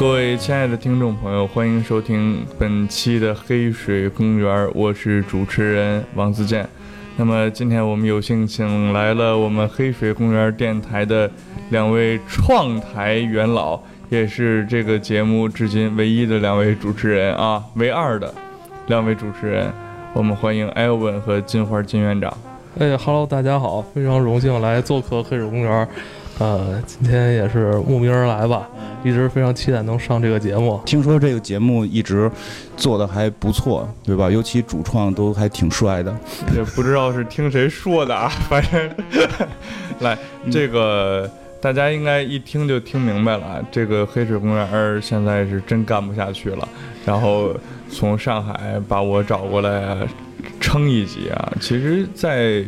各位亲爱的听众朋友，欢迎收听本期的黑水公园，我是主持人王自健。那么今天我们有幸请来了我们黑水公园电台的两位创台元老，也是这个节目至今唯一的两位主持人啊，唯二的两位主持人。我们欢迎艾文和金花金院长。哎哈喽，大家好，非常荣幸来做客黑水公园。呃，今天也是慕名而来吧，一直非常期待能上这个节目。听说这个节目一直做的还不错，对吧？尤其主创都还挺帅的。也不知道是听谁说的啊，反正 来这个大家应该一听就听明白了。这个黑水公园现在是真干不下去了，然后从上海把我找过来撑一集啊。其实，在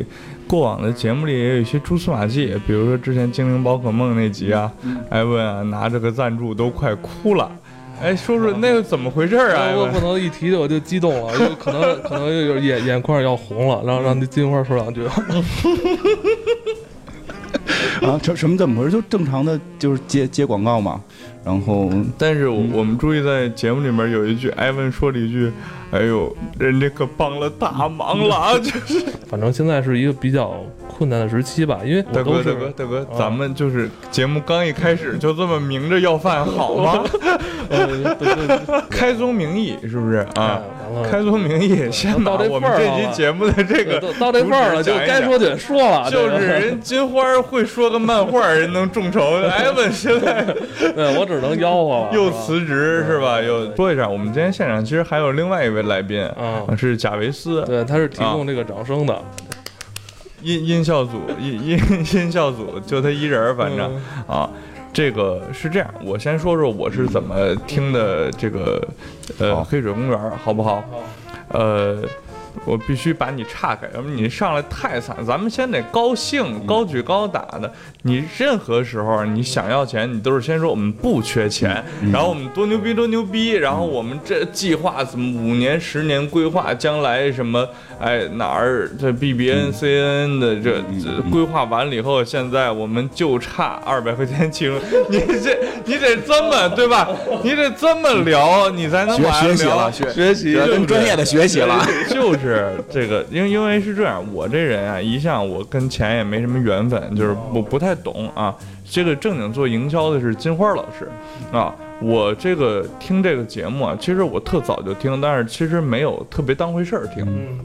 过往的节目里也有一些蛛丝马迹，比如说之前《精灵宝可梦》那集啊，艾文啊拿着个赞助都快哭了。哎，说说那个怎么回事啊？我不能一提我就激动了，就可能可能有眼眼眶要红了，然后让那金花说两句。啊，这什么怎么回事？就正常的，就是接接广告嘛。然后，但是我们注意在节目里面有一句，艾文说了一句：“哎呦，人家可帮了大忙了啊！” 就是，反正现在是一个比较困难的时期吧。因为大哥，大哥，大哥，咱们就是节目刚一开始就这么明着要饭，好吗？开宗明义是不是啊？开宗明义，先到我们这期节目的这个到这份儿了，就该说得说了。就是人金花会说个漫画，人能众筹。艾文现在，对我只能吆喝了。又辞职是吧？又说一下，我们今天现场其实还有另外一位来宾，啊，是贾维斯。对，他是提供这个掌声的。音音效组，音音音效组，就他一人，反正啊。这个是这样，我先说说我是怎么听的这个，呃，黑水公园，好不好？呃。我必须把你岔开，要不你上来太惨。咱们先得高兴，高举高打的。你任何时候你想要钱，你都是先说我们不缺钱，然后我们多牛逼多牛逼，然后我们这计划怎么五年十年规划，将来什么哎哪儿这 B B N C N 的这规划完了以后，现在我们就差二百块钱请你这你得这么对吧？你得这么聊，你才能学习了学学习跟专业的学习了，就是。是这个，因因为是这样，我这人啊，一向我跟钱也没什么缘分，就是我不太懂啊。这个正经做营销的是金花老师啊。我这个听这个节目啊，其实我特早就听，但是其实没有特别当回事儿听。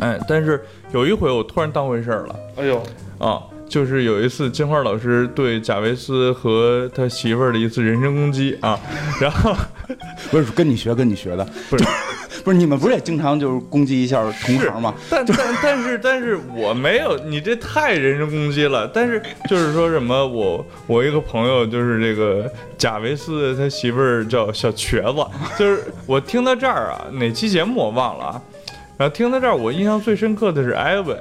哎，但是有一回我突然当回事儿了。哎呦啊！就是有一次金花老师对贾维斯和他媳妇儿的一次人身攻击啊，然后 不是跟你学跟你学的，不是不是你们不是也经常就是攻击一下同行吗？但但但是但是我没有，你这太人身攻击了。但是就是说什么我我一个朋友就是这个贾维斯他媳妇儿叫小瘸子，就是我听到这儿啊，哪期节目我忘了啊，然后听到这儿我印象最深刻的是艾文。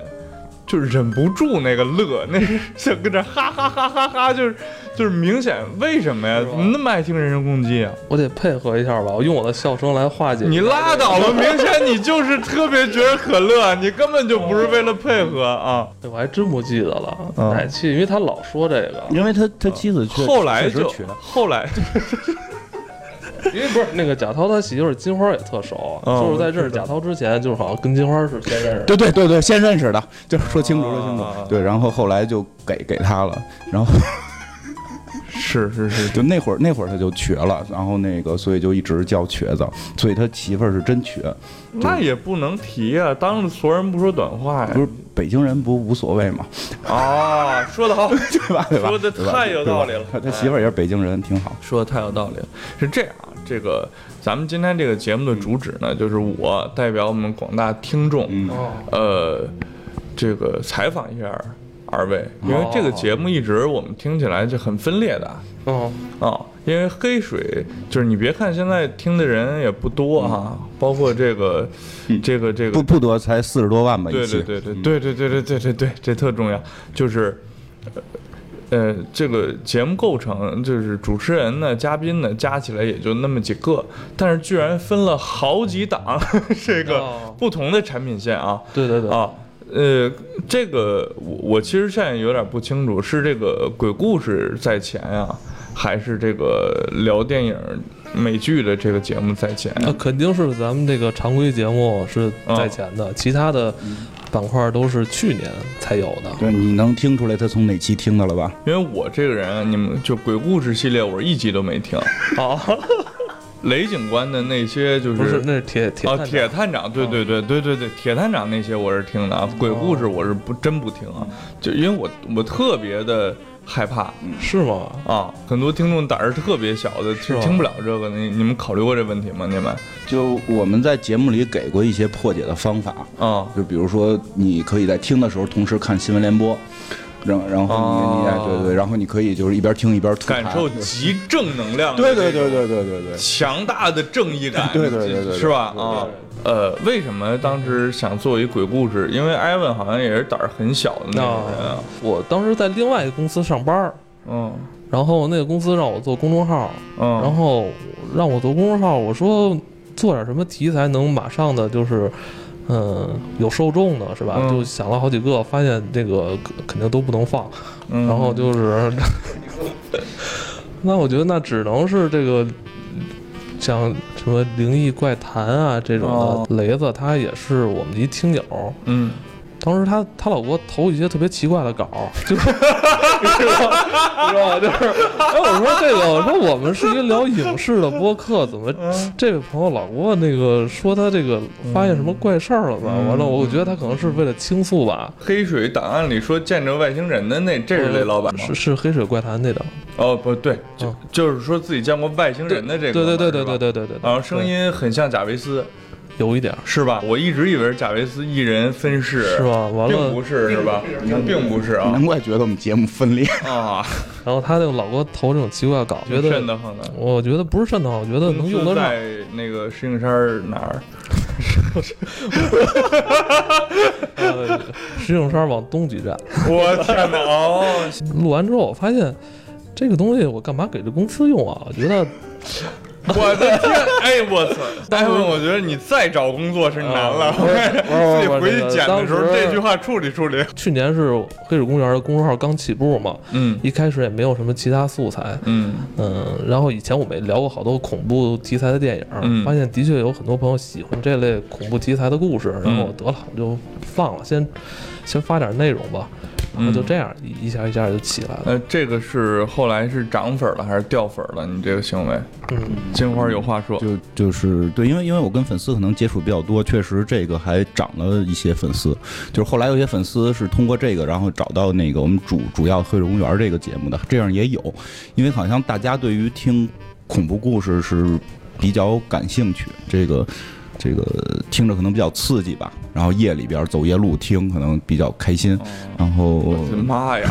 就是忍不住那个乐，那是 想跟着哈哈哈哈哈，就是就是明显为什么呀？怎么那么爱听人身攻击啊？我得配合一下吧，我用我的笑声来化解。你拉倒吧，明显你就是特别觉得可乐，你根本就不是为了配合啊！我还真不记得了奶气，因为他老说这个，因为他他妻子后来就后来。因为不是那个贾涛他媳妇金花也特熟，就是在认识贾涛之前，就是好像跟金花是先认识。对对对对，先认识的，就是说清楚说清楚。对，然后后来就给给他了，然后是是是，就那会儿那会儿他就瘸了，然后那个所以就一直叫瘸子，所以他媳妇儿是真瘸。那也不能提啊，当着所有人不说短话呀。不是北京人不无所谓吗？啊，说的好，对吧？对吧？说的太有道理了。他他媳妇儿也是北京人，挺好。说的太有道理了，是这样。这个咱们今天这个节目的主旨呢，就是我代表我们广大听众，呃，这个采访一下二位，因为这个节目一直我们听起来就很分裂的，哦，啊，因为黑水就是你别看现在听的人也不多哈，包括这个，这个这个不不多，才四十多万吧，对对对对对对对对对对对，这特重要，就是。呃，这个节目构成就是主持人呢、嘉宾呢，加起来也就那么几个，但是居然分了好几档，这个不同的产品线啊。对对对。啊，呃，这个我我其实现在有点不清楚，是这个鬼故事在前呀，还是这个聊电影美剧的这个节目在前？那肯定是咱们这个常规节目是在前的，其他的板块都是去年才有的。对，你能听出来他从哪期听的了吧？因为我这个人，你们就鬼故事系列，我一集都没听。哦。雷警官的那些就是不是那是铁铁哦铁探长对对对对对对铁探长那些我是听的啊鬼故事我是不真不听啊就因为我我特别的害怕。是吗？啊很多听众胆儿特别小的听听不了这个你你们考虑过这问题吗？你们？就我们在节目里给过一些破解的方法。啊。就比如说你可以在听的时候同时看新闻联播。然然后你你对对，然后你可以就是一边听一边感受极正能量，对对对对对对对，强大的正义感，对对对对，是吧？啊，呃，为什么当时想做一鬼故事？因为艾文好像也是胆儿很小的那种人啊。我当时在另外一个公司上班，嗯，然后那个公司让我做公众号，嗯，然后让我做公众号，我说做点什么题材能马上的就是。嗯，有受众的是吧？就想了好几个，发现这个肯定都不能放，然后就是，那我觉得那只能是这个，像什么灵异怪谈啊这种的，雷子他也是我们的一听友，嗯。当时他他老给我投一些特别奇怪的稿，就是，你知道吗？就是，哎，我说这个，我说我们是一个聊影视的播客，怎么这位朋友老给我那个说他这个发现什么怪事儿了吧？完了，我觉得他可能是为了倾诉吧。黑水档案里说见着外星人的那，这是雷老板吗？是是黑水怪谈那档。哦，不对，就就是说自己见过外星人的这个。对对对对对对对对。然后声音很像贾维斯。有一点是吧？我一直以为是贾维斯一人分饰，是吧？完了，并不是，是吧？并不是啊，难怪觉得我们节目分裂啊。然后他那个老给我投这种奇怪稿，觉得瘆得慌的。我觉得不是瘆得慌，我觉得能用得上。在那个石景山哪儿？石景山往东几站。我天哪！哦，录完之后我发现这个东西我干嘛给这公司用啊？我觉得。我的天！哎，我操！大夫，我觉得你再找工作是难了。自己回去剪的时候，这句话处理处理。去年是黑水公园的公众号刚起步嘛，嗯，一开始也没有什么其他素材，嗯嗯。然后以前我们也聊过好多恐怖题材的电影，发现的确有很多朋友喜欢这类恐怖题材的故事。然后得了，我就放了，先先发点内容吧。然后就这样一一下一下就起来了。呃，这个是后来是涨粉了还是掉粉了？你这个行为，嗯，金花有话说，就就是对，因为因为我跟粉丝可能接触比较多，确实这个还涨了一些粉丝。就是后来有些粉丝是通过这个，然后找到那个我们主主要黑水公园这个节目的，这样也有。因为好像大家对于听恐怖故事是比较感兴趣，这个。这个听着可能比较刺激吧，然后夜里边走夜路听可能比较开心，然后我的妈呀！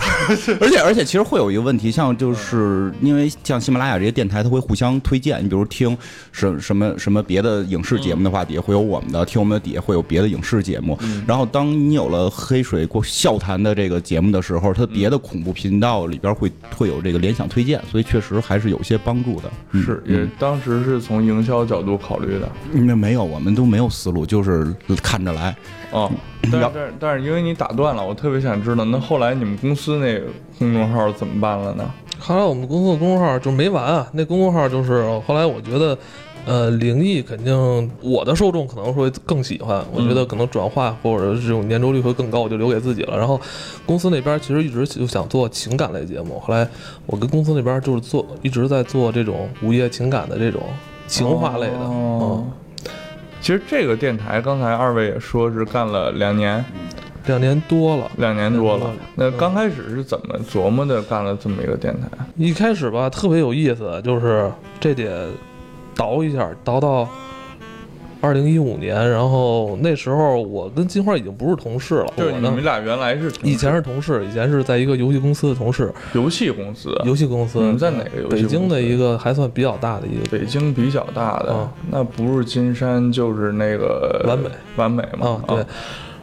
而 且而且其实会有一个问题，像就是因为像喜马拉雅这些电台，它会互相推荐。你比如听什什么什么别的影视节目的话，底下会有我们的；听我们的底下会有别的影视节目。然后当你有了黑水过笑谈的这个节目的时候，它别的恐怖频道里边会会有这个联想推荐，所以确实还是有些帮助的。是，也当时是从营销角度考虑的。那没有我。我们都没有思路，就是看着来。哦，但是但是因为你打断了，我特别想知道，那后来你们公司那个公众号怎么办了呢？后来我们公司的公众号就没完啊，那公众号就是后来我觉得。呃，灵异肯定我的受众可能会更喜欢，我觉得可能转化或者这种粘着率会更高，我就留给自己了。然后公司那边其实一直就想做情感类节目，后来我跟公司那边就是做一直在做这种午夜情感的这种情话类的。哦，其实这个电台刚才二位也说是干了两年，两年多了，两年多了。那刚开始是怎么琢磨的干了这么一个电台？一开始吧，特别有意思，就是这得。倒一下，倒到二零一五年，然后那时候我跟金花已经不是同事了。就是你们俩原来是以前是同事，以前是在一个游戏公司的同事。游戏公司，游戏公司。你们在哪个游戏？北京的一个还算比较大的一个。北京比较大的，那不是金山就是那个完美完美嘛？对，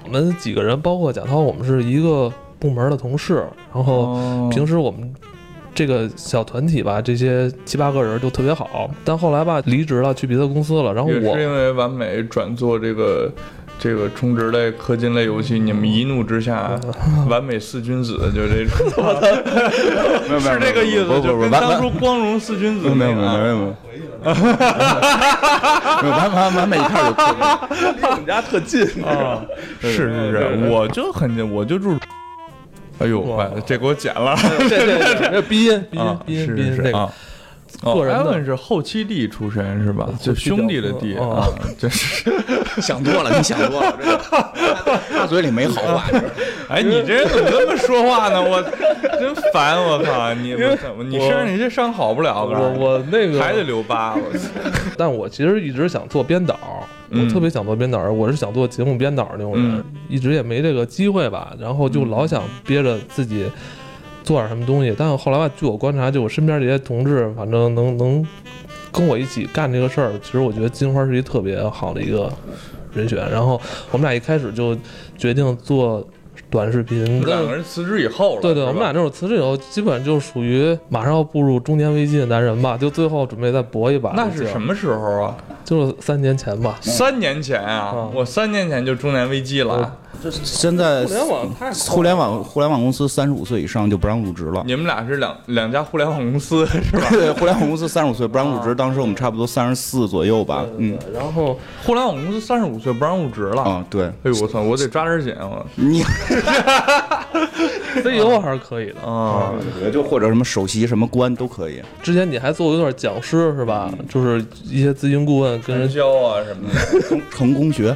我们几个人，包括贾涛，我们是一个部门的同事，然后平时我们。这个小团体吧，这些七八个人就特别好，但后来吧离职了，去别的公司了。然后我是因为完美转做这个这个充值类、氪金类游戏，你们一怒之下，完美四君子就这种，是这个意思，就跟当初光荣四君子没有没有没有没有，完完完美一开始就离我 们家特近。啊，是是是，我就很近我就住，哎呦，这给我剪了，这这这鼻音鼻音鼻音鼻音这个。个人的是后期弟出身是吧？就兄弟的弟啊，真是 想多了，你想多了，大嘴里没好话。哎，你这人怎么这么说话呢？我真烦！我靠，你怎么你身上你这伤好不了。我我那个还得留疤。我但我其实一直想做编导，我特别想做编导，我是想做节目编导那种人，一直也没这个机会吧。然后就老想憋着自己。做点什么东西，但是后来吧，据我观察，就我身边这些同志，反正能能跟我一起干这个事儿，其实我觉得金花是一特别好的一个人选。然后我们俩一开始就决定做短视频。两个人辞职以后了。对对，我们俩这种辞职以后，基本就属于马上要步入中年危机的男人吧，就最后准备再搏一把。那是什么时候啊？就是三年前吧。三年前啊，我三年前就中年危机了。现在互联网太互联网互联网公司三十五岁以上就不让入职了。你们俩是两两家互联网公司 是吧？对，互联网公司三十五岁不让入职，当时我们差不多三十四左右吧。嗯，然后互联网公司三十五岁不让入职了。啊，对。哎呦我操，我得抓点紧啊。你，CEO 还是可以的啊，就或者什么首席什么官都可以。之前你还做过一段讲师是吧？就是一些咨询顾问跟人教啊什么的，成功学。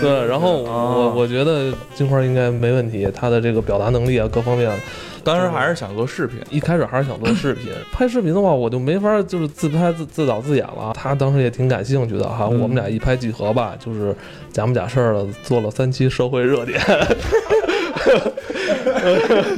对，然后我我觉得金花应该没问题，她的这个表达能力啊，各方面，当时还是想做视频，一开始还是想做视频，拍视频的话，我就没法就是自拍自自导自演了。他当时也挺感兴趣的哈，我们俩一拍即合吧，就是假模假式的做了三期社会热点。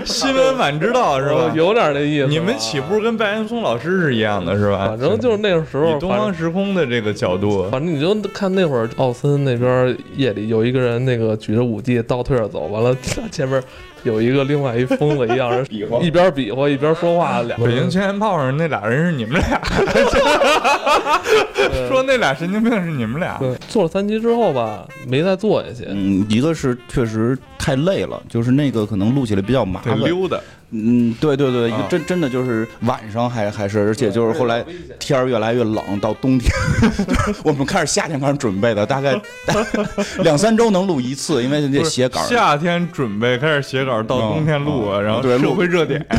新闻晚知道是吧？有点那意思。你们起步跟白岩松老师是一样的，是吧？反正就是那个时候，东方时空的这个角度。反正你就看那会儿，奥森那边夜里有一个人，那个举着武器倒退着走，完了 前面。有一个另外一疯子一样人，一边比划一边说话，俩北京青年炮上那俩人是你们俩，说那俩神经病是你们俩。对，做了三期之后吧，没再做下去。嗯，一个是确实太累了，就是那个可能录起来比较麻烦。溜达。嗯，对对对，真真的就是晚上还还是，而且就是后来天儿越来越冷，到冬天，我们开始夏天开始准备的，大概 两三周能录一次，因为得写稿。夏天准备开始写稿，到冬天录啊，然后社会热点。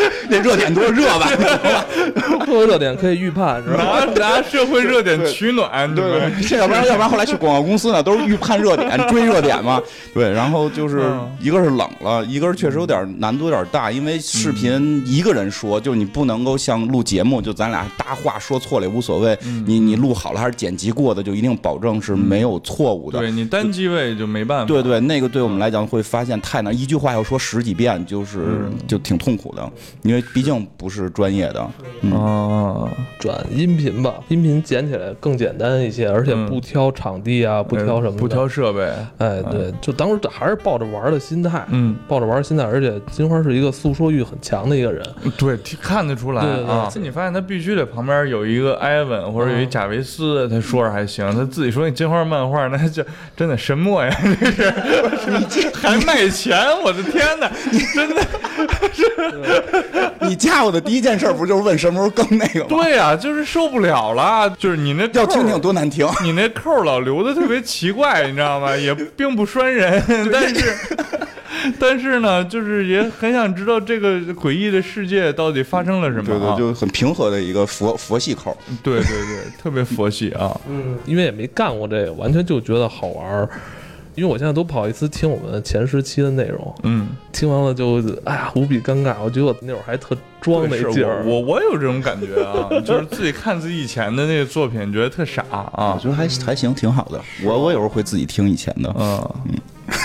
那热点多热吧？社会热点可以预判，是吧？拿拿社会热点取暖，对对？这要不然要不然后来去广告公司呢，都是预判热点、追热点嘛。对，然后就是一个是冷了，一个是确实有点难度有点大，因为视频一个人说，就你不能够像录节目，就咱俩搭话说错了也无所谓。你你录好了还是剪辑过的，就一定保证是没有错误的。对你单机位就没办法。对对，那个对我们来讲会发现太难，一句话要说十几遍，就是就挺痛苦的，因为。毕竟不是专业的啊，转音频吧，音频剪起来更简单一些，而且不挑场地啊，不挑什么，不挑设备。哎，对，就当时还是抱着玩的心态，嗯，抱着玩心态。而且金花是一个诉说欲很强的一个人，对，看得出来啊。你发现他必须得旁边有一个艾文或者有一贾维斯，他说着还行。他自己说那金花漫画，那就真的什么呀？这是你还卖钱？我的天哪！你真的是。你嫁我的第一件事不就是问什么时候更那个吗？对呀，就是受不了了，就是你那要听听多难听，你那扣老留的特别奇怪，你知道吗？也并不拴人，但是但是呢，就是也很想知道这个诡异的世界到底发生了什么。对对，就很平和的一个佛佛系扣。对对对，特别佛系啊。嗯，因为也没干过这个，完全就觉得好玩。因为我现在都不好意思听我们前十期的内容，嗯，听完了就哎呀无比尴尬。我觉得我那会儿还特装那劲儿，我我有这种感觉啊，就是自己看自己以前的那个作品，觉得特傻啊。我觉得还还行，挺好的。我我有时候会自己听以前的，嗯嗯。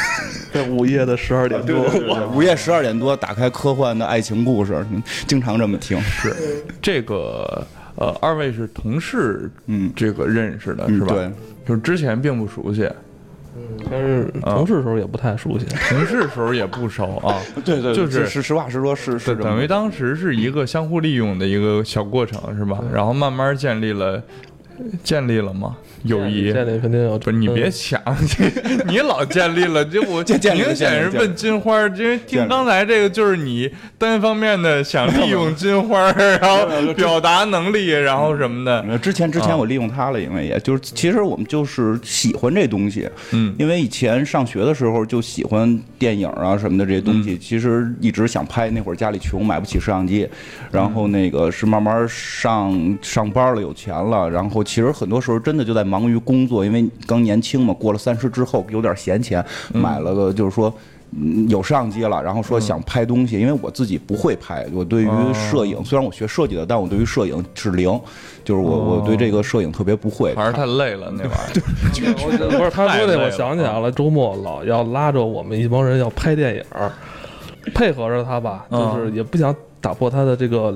在午夜的十二点多，午夜十二点多打开科幻的爱情故事，经常这么听。是这个呃，二位是同事，嗯，这个认识的是吧？对，就是之前并不熟悉。嗯，但是同事时候也不太熟悉，同事时候也不熟啊。对对，就是实实话实说，是是等于当时是一个相互利用的一个小过程，是吧？然后慢慢建立了建立了吗？友谊。建立肯定有，不是你别抢，你老建立了，就我 明显是问金花，因为听刚才这个就是你单方面的想利用金花，然后表达能力，然后什么的。之前之前我利用他了，因为也就是其实我们就是喜欢这东西，嗯，因为以前上学的时候就喜欢电影啊什么的这些东西，其实一直想拍，那会儿家里穷，买不起摄像机，然后那个是慢慢上上班了，有钱了，然后其实很多时候真的就在忙。于工作，因为刚年轻嘛，过了三十之后有点闲钱，买了个就是说有摄像机了，然后说想拍东西，因为我自己不会拍，我对于摄影虽然我学设计的，但我对于摄影是零，就是我我对这个摄影特别不会，还是太累了那玩意儿。不是他说的，我想起来了，周末老要拉着我们一帮人要拍电影，配合着他吧，就是也不想。打破他的这个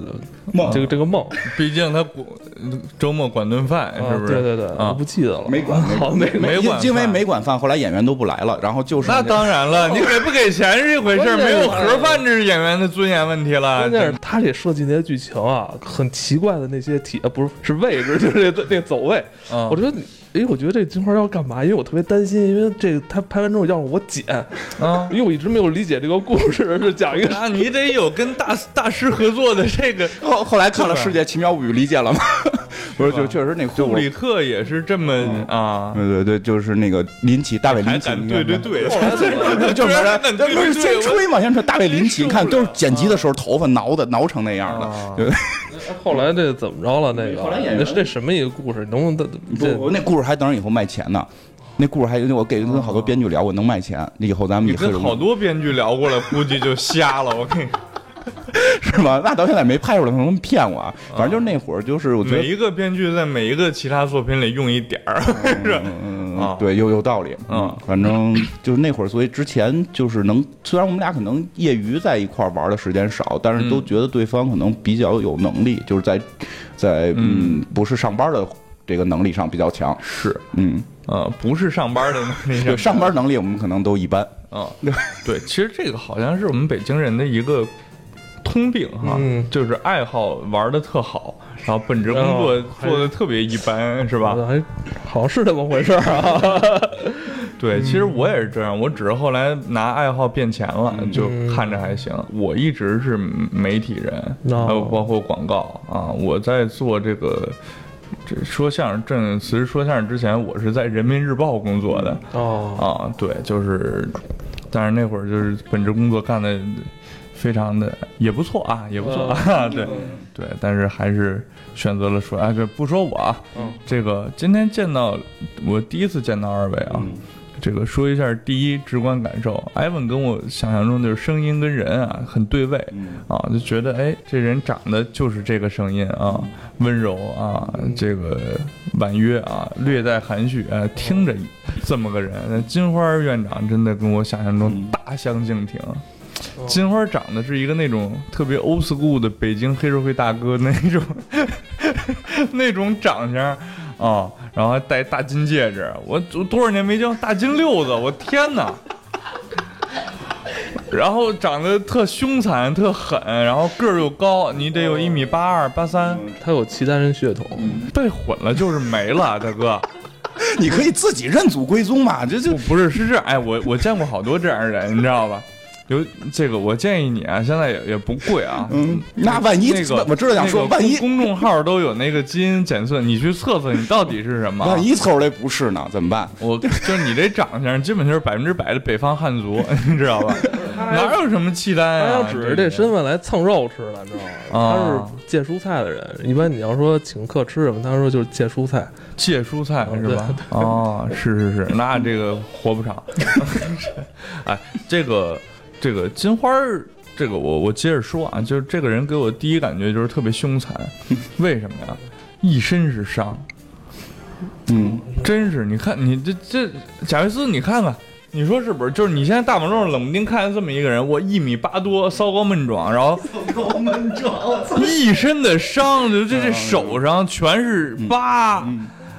梦，这个这个梦，毕竟他管周末管顿饭，是不是？对对对，我不记得了，没管，好没没管，因为没管饭，后来演员都不来了，然后就是那当然了，你给不给钱是一回事，没有盒饭这是演员的尊严问题了。关键是他这设计那些剧情啊，很奇怪的那些体，不是是位置，就是那那走位，我觉得。哎，我觉得这金花要干嘛？因为我特别担心，因为这个他拍完之后要我剪啊，因为我一直没有理解这个故事是讲一个啊，你得有跟大大师合作的这个。后后来看了《世界奇妙物语》，理解了吗？不是，就确实那布里克也是这么啊，对对对，就是那个林奇，大卫林奇，对对对，就是先吹嘛，先吹。大卫林奇，你看都是剪辑的时候头发挠的挠成那样的，对。后来这怎么着了？那个后来演的是这什么一个故事？能不能不？那故事还等着以后卖钱呢。那故事还有我给跟好多编剧聊，我能卖钱。以后咱们跟好多编剧聊过了，估计就瞎了。我跟你。是吗？那到现在没拍出来，可能骗我啊。反正就是那会儿，就是我觉得每一个编剧在每一个其他作品里用一点儿，是嗯，对，有有道理。嗯，反正就是那会儿，所以之前就是能，虽然我们俩可能业余在一块玩的时间少，但是都觉得对方可能比较有能力，就是在在嗯，不是上班的这个能力上比较强。是，嗯呃，不是上班的能力，上班能力我们可能都一般。啊，对，其实这个好像是我们北京人的一个。通病哈，就是爱好玩的特好，然后本职工作 做的特别一般，是吧？还好像是这么回事啊。对，其实我也是这样，我只是后来拿爱好变钱了，就看着还行。我一直是媒体人，还有包括广告啊。我在做这个这说相声，正其实说相声之前，我是在人民日报工作的。哦啊，对，就是，但是那会儿就是本职工作干的。非常的也不错啊，也不错啊，对对，但是还是选择了说，哎，这不说我啊，这个今天见到我第一次见到二位啊，这个说一下第一直观感受，艾文跟我想象中就是声音跟人啊很对位啊，就觉得哎这人长得就是这个声音啊，温柔啊，这个婉约啊，略带含蓄啊，听着这么个人，金花院长真的跟我想象中大相径庭。金花长得是一个那种特别 old school 的北京黑社会大哥那种 那种长相啊，然后还戴大金戒指，我多少年没见大金六子，我天哪！然后长得特凶残、特狠，然后个儿又高，你得有一米八二、八三，他有契丹人血统，被混了就是没了，大哥。你可以自己认祖归宗嘛，这就不是是这，哎，我我见过好多这样的人，你知道吧？有这个，我建议你啊，现在也也不贵啊。嗯，那万一那个我知道想说，万一公众号都有那个基因检测，你去测测你到底是什么？万一测出来不是呢？怎么办？我就是你这长相，基本就是百分之百的北方汉族，你知道吧？哪有什么契丹啊？他要指着这身份来蹭肉吃的，你知道吗？他是借蔬菜的人。一般你要说请客吃什么，他说就是借蔬菜，借蔬菜是吧？哦，是是是，那这个活不长。哎，这个。这个金花儿，这个我我接着说啊，就是这个人给我第一感觉就是特别凶残，为什么呀？一身是伤，嗯，真是，你看你这这贾维斯，你看看，你说是不是？就是你现在大马路上冷不丁看见这么一个人，我一米八多，骚高闷壮，然后骚高闷壮，一身的伤，就这这手上全是疤，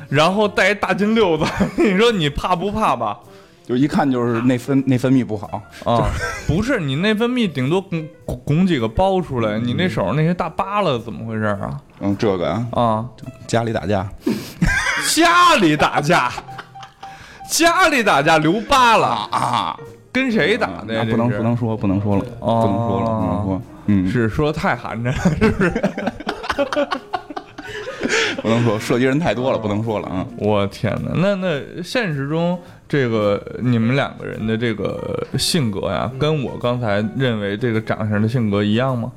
然后带一大金溜子，你说你怕不怕吧？就一看就是内分内分泌不好啊，不是你内分泌顶多拱拱几个包出来，你那手上那些大疤了怎么回事啊？嗯，这个啊啊，家里打架。家里打架，家里打架留疤了啊！跟谁打的呀？不能不能说不能说了，不能说了，不能说。嗯，是说太寒碜了，是不是？不能说涉及人太多了，不能说了啊！我天哪，那那现实中这个你们两个人的这个性格呀，跟我刚才认为这个长相的性格一样吗？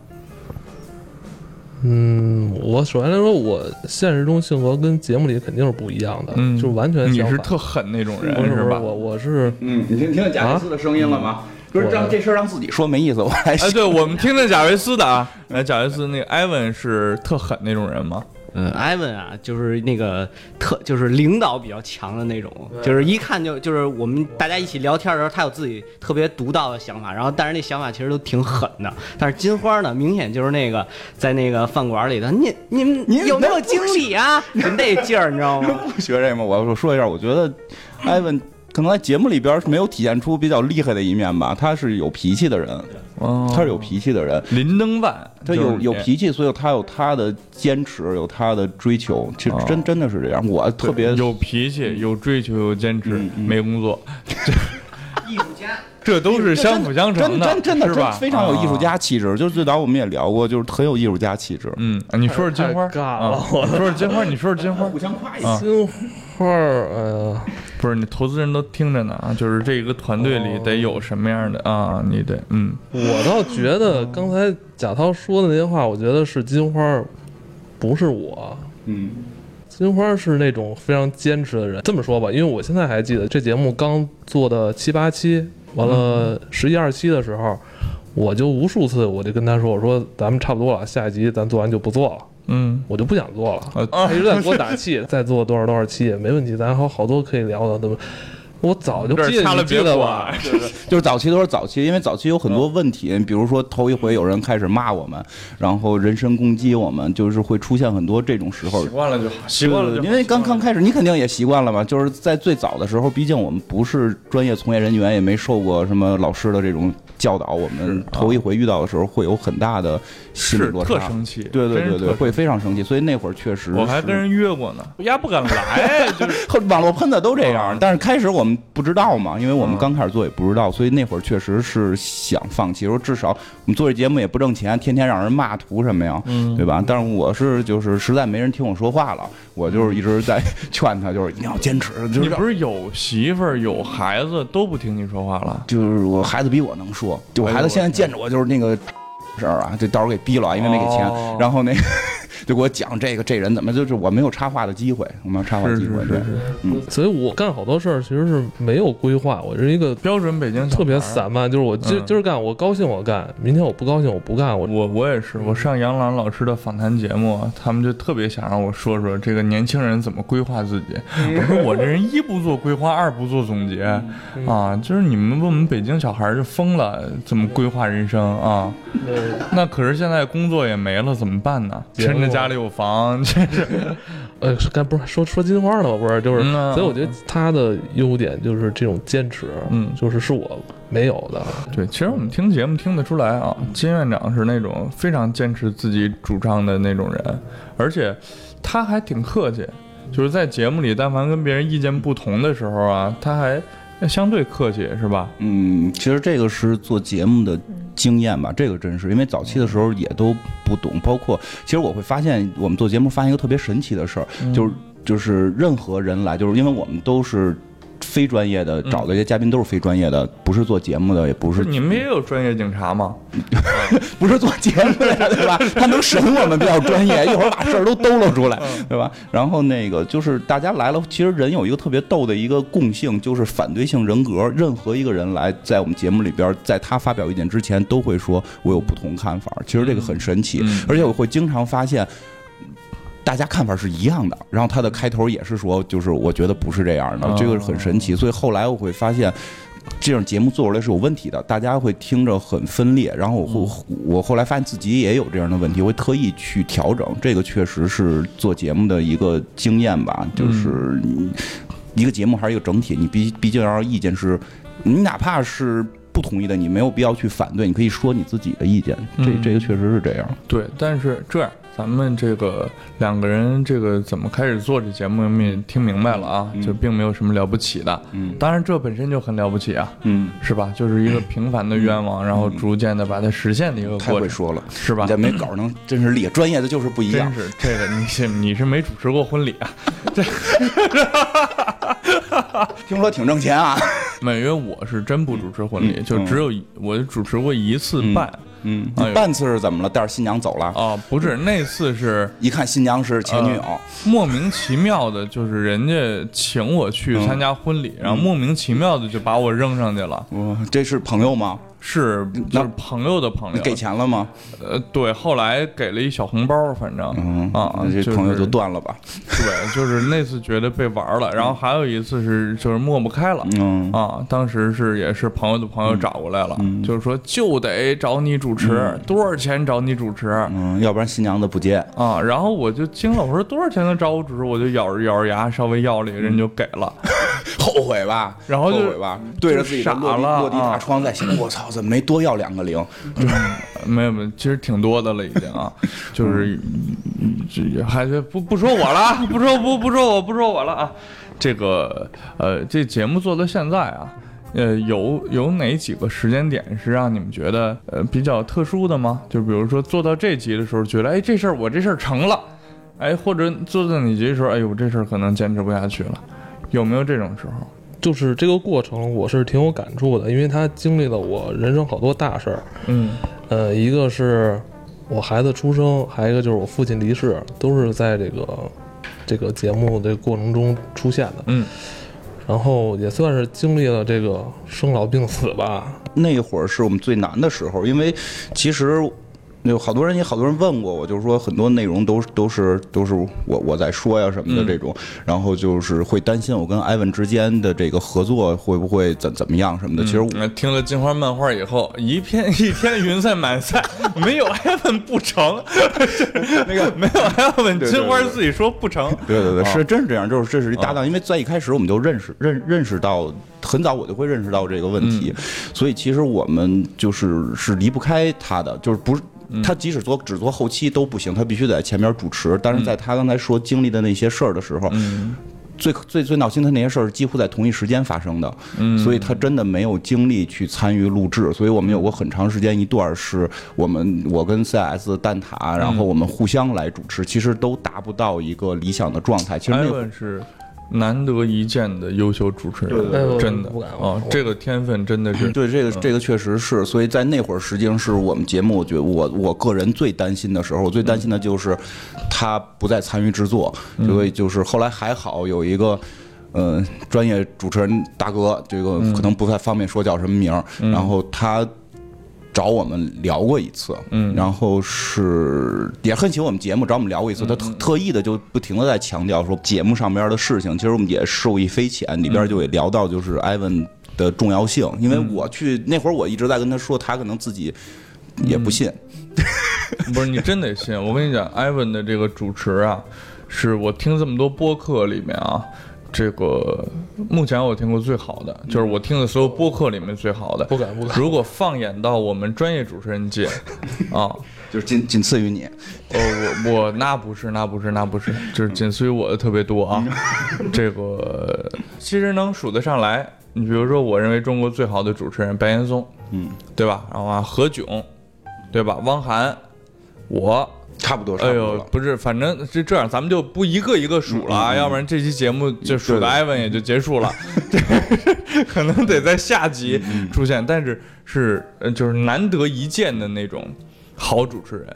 嗯，我首先来说，我现实中性格跟节目里肯定是不一样的，嗯，就完全你是特狠那种人是吧？我我是，嗯，你听听见贾维斯的声音了吗？不是让这事儿让自己说没意思，我还哎，对我们听听贾维斯的啊，来，贾维斯那个艾文是特狠那种人吗？嗯，艾文啊，就是那个特，就是领导比较强的那种，就是一看就就是我们大家一起聊天的时候，他有自己特别独到的想法，然后但是那想法其实都挺狠的。但是金花呢，明显就是那个在那个饭馆里的，你你们你有没有经理啊？就那劲儿，你知道吗？不学这吗？我我说一下，我觉得艾文。可能在节目里边是没有体现出比较厉害的一面吧，他是有脾气的人，他是有脾气的人。林登万，他有有脾气，所以他有他的坚持，有他的追求。其实真真的是这样，我特别有脾气，有追求，有坚持，没工作。艺术家，这都是相辅相成的，真真的是吧？非常有艺术家气质。就是最早我们也聊过，就是很有艺术家气质。嗯，你说说金花，我说说金花，你说说金花，互相夸一下。金花，哎呀。不是你投资人都听着呢啊，就是这一个团队里得有什么样的啊，你得嗯，我倒觉得刚才贾涛说的那些话，我觉得是金花，不是我，嗯，金花是那种非常坚持的人。这么说吧，因为我现在还记得这节目刚做的七八期，完了十一二期的时候，我就无数次我就跟他说，我说咱们差不多了，下一集咱做完就不做了。嗯，我就不想做了，他一直在给我打气，再做多少多少期也没问题，咱还有好多可以聊的，对吧？我早就掐了别的吧，就是早期都是早期，因为早期有很多问题，比如说头一回有人开始骂我们，然后人身攻击我们，就是会出现很多这种时候。习惯了就好，习惯了。因为刚刚开始，你肯定也习惯了吧？就是在最早的时候，毕竟我们不是专业从业人员，也没受过什么老师的这种。教导我们头一回遇到的时候会有很大的心理落差，特生气，对对对对，会非常生气。所以那会儿确实，我还跟人约过呢，人家不敢来，就是网络喷子都这样。但是开始我们不知道嘛，因为我们刚开始做也不知道，所以那会儿确实是想放弃，说至少我们做这节目也不挣钱，天天让人骂图什么呀，对吧？但是我是就是实在没人听我说话了，我就是一直在 劝他，就是一定要坚持。你不是有媳妇儿有孩子都不听你说话了？就是我孩子比我能说。就我孩子现在见着我就是那个事儿啊，这到时候给逼了，因为没给钱。然后那个。就给我讲这个这人怎么就是我没有插话的机会，我没有插话机会，对，嗯，所以我干好多事儿其实是没有规划，我是一个标准北京特别散漫，就是我今今儿干我高兴我干，明天我不高兴我不干，我我我也是，我上杨澜老师的访谈节目，他们就特别想让我说说这个年轻人怎么规划自己，我说我这人一不做规划，二不做总结。啊，就是你们问我们北京小孩就疯了，怎么规划人生啊？那可是现在工作也没了，怎么办呢？趁着。家里有房，这是，呃，该不是说说金花了吗？不是，就是，所以我觉得他的优点就是这种坚持，嗯，就是是我没有的。对，其实我们听节目听得出来啊，金院长是那种非常坚持自己主张的那种人，而且他还挺客气，就是在节目里，但凡跟别人意见不同的时候啊，他还相对客气，是吧？嗯，其实这个是做节目的。经验吧，这个真是，因为早期的时候也都不懂，包括其实我会发现，我们做节目发现一个特别神奇的事儿，就是就是任何人来，就是因为我们都是。非专业的找的这些嘉宾都是非专业的，不是做节目的，也不是。你们也有专业警察吗？不是做节目的，对吧？他能审我们比较专业，一会儿把事儿都兜露出来，对吧？然后那个就是大家来了，其实人有一个特别逗的一个共性，就是反对性人格。任何一个人来在我们节目里边，在他发表意见之前，都会说我有不同看法。其实这个很神奇，而且我会经常发现。大家看法是一样的，然后他的开头也是说，就是我觉得不是这样的，这个很神奇。所以后来我会发现，这种节目做出来是有问题的，大家会听着很分裂。然后我会，我后来发现自己也有这样的问题，会特意去调整。这个确实是做节目的一个经验吧，就是一个节目还是一个整体，你毕毕竟要意见是，你哪怕是。不同意的，你没有必要去反对，你可以说你自己的意见。这这个确实是这样。对，但是这样。咱们这个两个人，这个怎么开始做这节目，你也听明白了啊，就并没有什么了不起的。嗯，当然这本身就很了不起啊。嗯，是吧？就是一个平凡的愿望，然后逐渐的把它实现的一个过程。太会说了，是吧？这没稿能真是厉害，专业的就是不一样。真是这个，你是你是没主持过婚礼啊？这，听说挺挣钱啊。每月我是真不主持婚礼，就只有我主持过一次半。嗯，半次是怎么了？带着新娘走了？哦，不是，那次是一看新娘是前女友，莫名其妙的，就是人家请我去参加婚礼，然后莫名其妙的就把我扔上去了。哇，这是朋友吗？是，就是朋友的朋友，给钱了吗？呃，对，后来给了一小红包，反正啊，这朋友就断了吧。对，就是那次觉得被玩了，然后还有一次是就是抹不开了，啊，当时是也是朋友的朋友找过来了，就是说就得找你主持，多少钱找你主持？嗯，要不然新娘子不接啊。然后我就惊了，我说多少钱能找我主持？我就咬着咬着牙稍微要了一个人就给了，后悔吧？然后后悔吧？对着自己的落地落地大窗在想，我操！怎么没多要两个零？没有没有，其实挺多的了，已经啊，就是还是不不说我了，不说不不说我不说我了啊。这个呃，这节目做到现在啊，呃，有有哪几个时间点是让你们觉得呃比较特殊的吗？就比如说做到这集的时候，觉得哎这事儿我这事儿成了，哎，或者做到哪集的时候，哎呦这事儿可能坚持不下去了，有没有这种时候？就是这个过程，我是挺有感触的，因为他经历了我人生好多大事儿。嗯，呃，一个是我孩子出生，还有一个就是我父亲离世，都是在这个这个节目的过程中出现的。嗯，然后也算是经历了这个生老病死吧。那会儿是我们最难的时候，因为其实。有好多人也好多人问过我，就是说很多内容都都是都是我我在说呀什么的这种，然后就是会担心我跟艾文之间的这个合作会不会怎怎么样什么的。其实我听了金花漫画以后，一片一天云彩满载，没有艾文不成。那个没有艾文，金花自己说不成。对对对，是真是这样，就是这是一搭档，因为在一开始我们就认识认认识到很早，我就会认识到这个问题，所以其实我们就是是离不开他的，就是不是。他即使做只做后期都不行，他必须在前面主持。但是在他刚才说经历的那些事儿的时候，最最最闹心的那些事儿几乎在同一时间发生的，所以他真的没有精力去参与录制。所以我们有过很长时间一段是我们我跟 CS 蛋挞，然后我们互相来主持，其实都达不到一个理想的状态。其实那是。难得一见的优秀主持人，真的。啊，这个天分真的是对这个这个确实是，所以在那会儿实际上是我们节目，我觉得我我个人最担心的时候，我最担心的就是他不再参与制作，所以就是后来还好有一个呃专业主持人大哥，这个可能不太方便说叫什么名儿，然后他。找我们聊过一次，嗯，然后是也很喜欢我们节目，找我们聊过一次。他特特意的就不停的在强调说节目上边的事情，其实我们也受益匪浅。里边就也聊到就是艾文的重要性，因为我去那会儿我一直在跟他说，他可能自己也不信。不是你真得信，我跟你讲，艾文的这个主持啊，是我听这么多播客里面啊。这个目前我听过最好的，就是我听的所有播客里面最好的。不敢不敢。如果放眼到我们专业主持人界，啊，就是仅仅次于你。呃，我我那不是那不是那不是，就是仅次于我的特别多啊。这个其实能数得上来。你比如说，我认为中国最好的主持人白岩松，嗯，对吧？然后啊，何炅，对吧？汪涵，我。差不多，哎呦，不是，反正是这样，咱们就不一个一个数了啊，要不然这期节目就数的艾文也就结束了，可能得在下集出现，但是是就是难得一见的那种好主持人。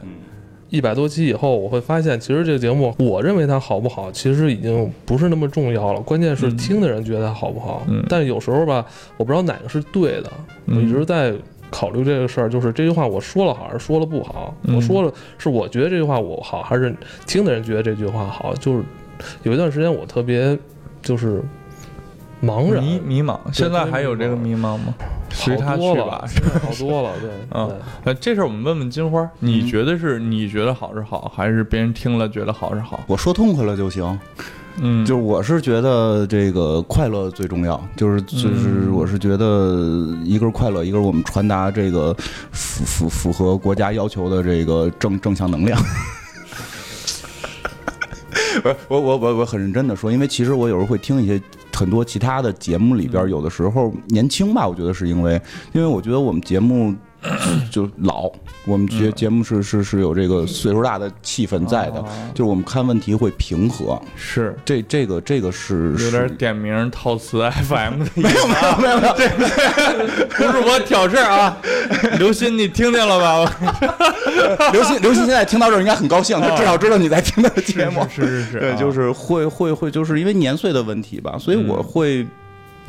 一百多期以后，我会发现，其实这个节目，我认为它好不好，其实已经不是那么重要了，关键是听的人觉得它好不好。但有时候吧，我不知道哪个是对的，我一直在。考虑这个事儿，就是这句话我说了好还是说了不好？我说了是我觉得这句话我好，还是听的人觉得这句话好？就是有一段时间我特别就是茫然迷迷茫。现在还有这个迷茫吗？随他去吧，好多了，对，嗯，呃，这事儿我们问问金花，你觉得是你觉得好是好，还是别人听了觉得好是好？我说痛快了就行，嗯，就是我是觉得这个快乐最重要，就是就是我是觉得一个是快乐，一个是我们传达这个符符符合国家要求的这个正正向能量。不是我我我我很认真的说，因为其实我有时候会听一些。很多其他的节目里边，有的时候年轻吧，我觉得是因为，因为我觉得我们节目。就老，我们节节目是是是有这个岁数大的气氛在的，就是我们看问题会平和。是，这这个这个是有点点名套词 FM 的。没有没有没有没有，不是我挑事儿啊。刘鑫，你听见了吧？刘鑫刘鑫现在听到这儿应该很高兴，他至少知道你在听他的节目。是是是，对，就是会会会，就是因为年岁的问题吧，所以我会。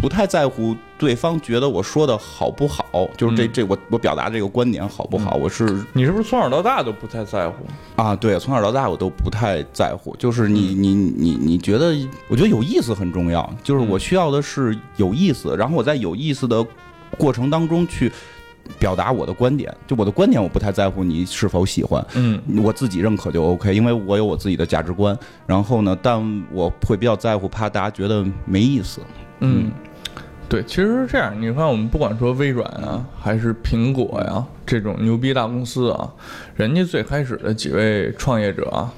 不太在乎对方觉得我说的好不好，就是这这我我表达这个观点好不好？我是你是不是从小到大都不太在乎啊？对，从小到大我都不太在乎。就是你你你你觉得，我觉得有意思很重要。就是我需要的是有意思，然后我在有意思的过程当中去表达我的观点。就我的观点，我不太在乎你是否喜欢，嗯，我自己认可就 OK，因为我有我自己的价值观。然后呢，但我会比较在乎，怕大家觉得没意思，嗯。对，其实是这样。你看，我们不管说微软啊，还是苹果呀，这种牛逼大公司啊，人家最开始的几位创业者啊，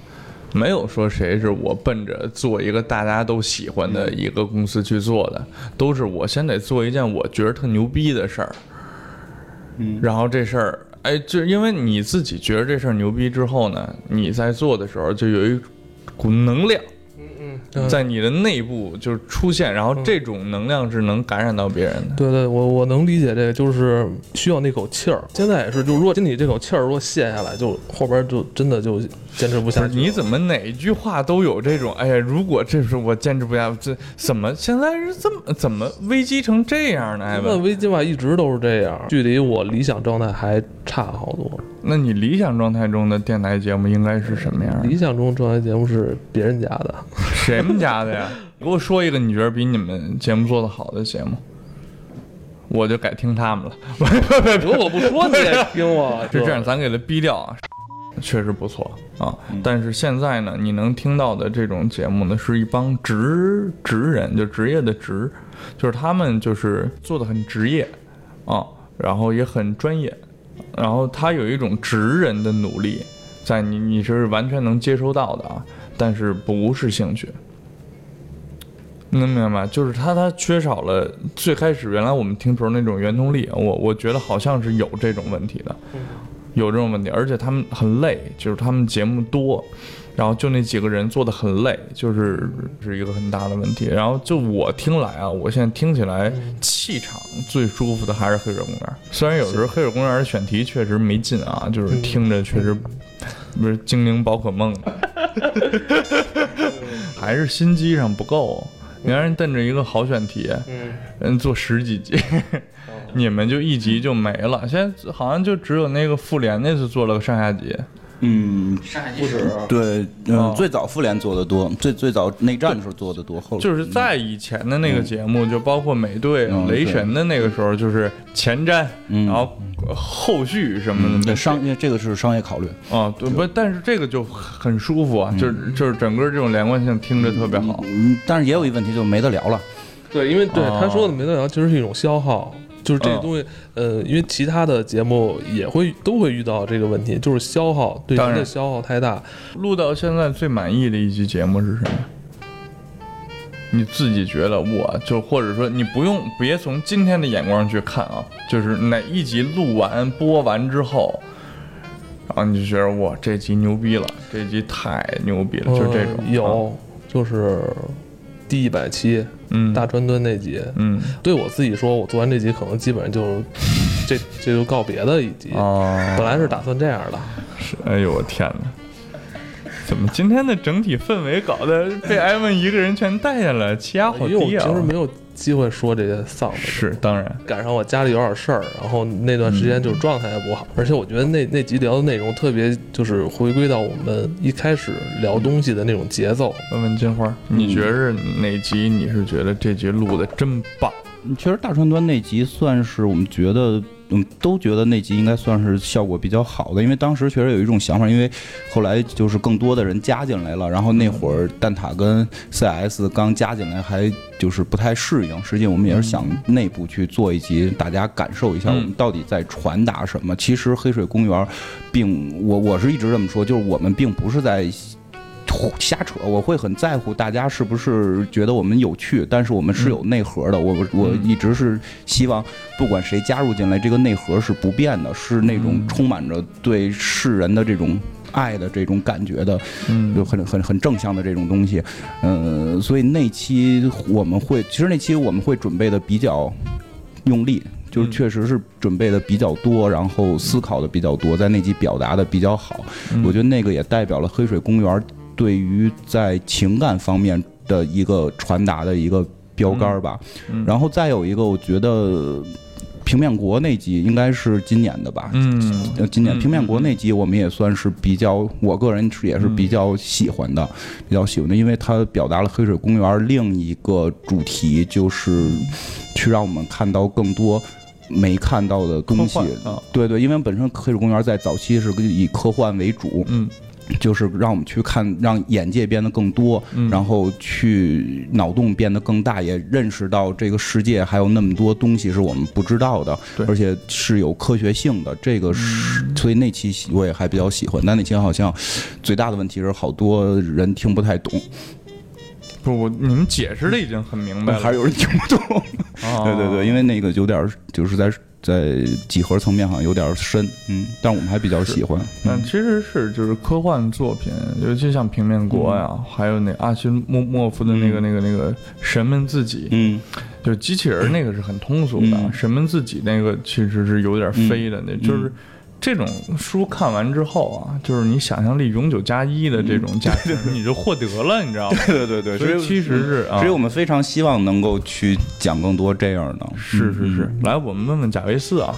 没有说谁是我奔着做一个大家都喜欢的一个公司去做的，都是我先得做一件我觉得特牛逼的事儿。嗯，然后这事儿，哎，就因为你自己觉得这事儿牛逼之后呢，你在做的时候就有一股能量。在你的内部就是出现，然后这种能量是能感染到别人的。对对，我我能理解这个，就是需要那口气儿。现在也是，就如果心里这口气儿如果泄下来，就后边就真的就坚持不下去。你怎么哪一句话都有这种？哎呀，如果这是我坚持不下，这怎么现在是这么怎么危机成这样呢？那危机吧，一直都是这样，距离我理想状态还差好多。那你理想状态中的电台节目应该是什么样？理想中状态节目是别人家的，谁们家的呀？给我说一个你觉得比你们节目做的好的节目，我就改听他们了。如果我不说你也听我，是这样，咱给他逼掉啊，确实不错啊。但是现在呢，你能听到的这种节目呢，是一帮职职人，就职业的职，就是他们就是做的很职业啊，然后也很专业。然后他有一种职人的努力，在你你是完全能接收到的啊，但是不是兴趣，能明白吗？就是他他缺少了最开始原来我们听时候那种原动力，我我觉得好像是有这种问题的，有这种问题，而且他们很累，就是他们节目多。然后就那几个人做的很累，就是是一个很大的问题。然后就我听来啊，我现在听起来气场最舒服的还是黑水公园。虽然有时候黑水公园的选题确实没劲啊，就是听着确实不是精灵宝可梦，还是心机上不够。你让人瞪着一个好选题，人做十几集，你们就一集就没了。现在好像就只有那个复联那次做了个上下集。嗯，不止对，嗯，最早复联做的多，最最早内战的时候做的多，后就是在以前的那个节目，就包括美队、雷神的那个时候，就是前瞻，然后后续什么的，商业这个是商业考虑。啊，对不？但是这个就很舒服啊，就是就是整个这种连贯性听着特别好，嗯，但是也有一问题，就没得聊了，对，因为对他说的没得聊，其实是一种消耗。就是这个东西，呃，因为其他的节目也会都会遇到这个问题，就是消耗对人的消耗太大。录到现在最满意的一期节目是什么？你自己觉得，我就或者说你不用别从今天的眼光去看啊，就是哪一集录完播完之后，然后你就觉得哇，这集牛逼了，这集太牛逼了，就这种。有，就是第一百期。嗯，大专蹲那集，嗯，对我自己说，我做完这集可能基本上就这这就告别的一集。哦，本来是打算这样的，是，哎呦我天哪，怎么今天的整体氛围搞得被艾文一个人全带下来，气压好低啊！其实没有机会说这些丧的。是，当然赶上我家里有点事儿，然后那段时间就是状态也不好，而且我觉得那那集聊的内容特别，就是回归到我们一开始聊东西的那种节奏。问问金花，你觉着哪集你是觉得这集录的真棒？其实大川端那集算是我们觉得。嗯，都觉得那集应该算是效果比较好的，因为当时确实有一种想法，因为后来就是更多的人加进来了，然后那会儿蛋挞跟 CS 刚加进来，还就是不太适应。实际我们也是想内部去做一集，大家感受一下我们到底在传达什么。其实黑水公园，并我我是一直这么说，就是我们并不是在。瞎扯，我会很在乎大家是不是觉得我们有趣，但是我们是有内核的。我我一直是希望，不管谁加入进来，这个内核是不变的，是那种充满着对世人的这种爱的这种感觉的，就很很很正向的这种东西。嗯，所以那期我们会，其实那期我们会准备的比较用力，就是确实是准备的比较多，然后思考的比较多，在那集表达的比较好。我觉得那个也代表了黑水公园。对于在情感方面的一个传达的一个标杆吧，然后再有一个，我觉得平面国那集应该是今年的吧，嗯，今年平面国那集我们也算是比较，我个人是也是比较喜欢的，比较喜欢的，因为它表达了黑水公园另一个主题，就是去让我们看到更多没看到的东西，对对，因为本身黑水公园在早期是以科幻为主，嗯。就是让我们去看，让眼界变得更多，然后去脑洞变得更大，也认识到这个世界还有那么多东西是我们不知道的，而且是有科学性的。这个是，所以那期我也还比较喜欢。但那期好像最大的问题是好多人听不太懂。不，我你们解释的已经很明白了，还是有人听不懂。对对对，因为那个有点就是在。在几何层面好像有点深，嗯，但我们还比较喜欢。嗯，其实是就是科幻作品，尤其像平面国呀，还有那阿西莫莫夫的那个那个那个神们自己，嗯，就机器人那个是很通俗的，神们自己那个其实是有点飞的，那就是。这种书看完之后啊，就是你想象力永久加一的这种价值，你就获得了，你知道吗？对对对，所以其实是，所以我们非常希望能够去讲更多这样的。是是是，来，我们问问贾维斯啊，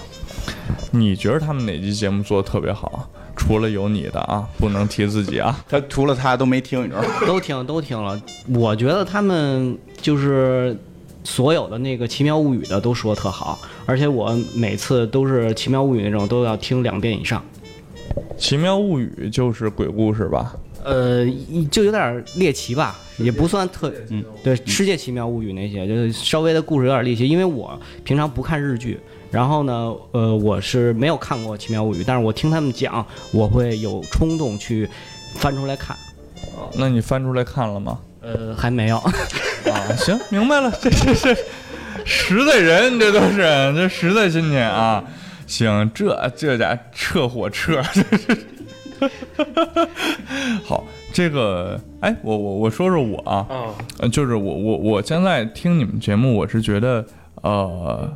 你觉得他们哪期节目做的特别好？除了有你的啊，不能提自己啊。他除了他都没听，你知道吗？都听都听了。我觉得他们就是。所有的那个《奇妙物语》的都说特好，而且我每次都是《奇妙物语》那种都要听两遍以上。《奇妙物语》就是鬼故事吧？呃，就有点猎奇吧，也不算特。嗯，对，《世界奇妙物语》那些就是稍微的故事有点猎奇，因为我平常不看日剧，然后呢，呃，我是没有看过《奇妙物语》，但是我听他们讲，我会有冲动去翻出来看。那你翻出来看了吗？呃，还没有。啊，行，明白了，这这这实在人，这都是这实在亲戚啊。行，这这家撤火撤，好，这个，哎，我我我说说我啊，嗯，就是我我我现在听你们节目，我是觉得呃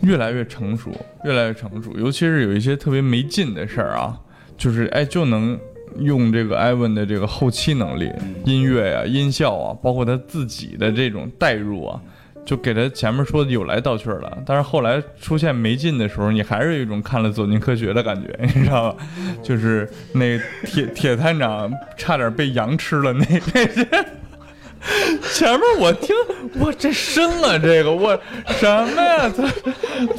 越来越成熟，越来越成熟，尤其是有一些特别没劲的事儿啊，就是哎就能。用这个艾文的这个后期能力，音乐啊、音效啊，包括他自己的这种代入啊，就给他前面说的有来道去了。但是后来出现没劲的时候，你还是有一种看了《走进科学》的感觉，你知道吧？就是那铁铁探长差点被羊吃了那那些。前面我听，我这深了，这个我什么呀？最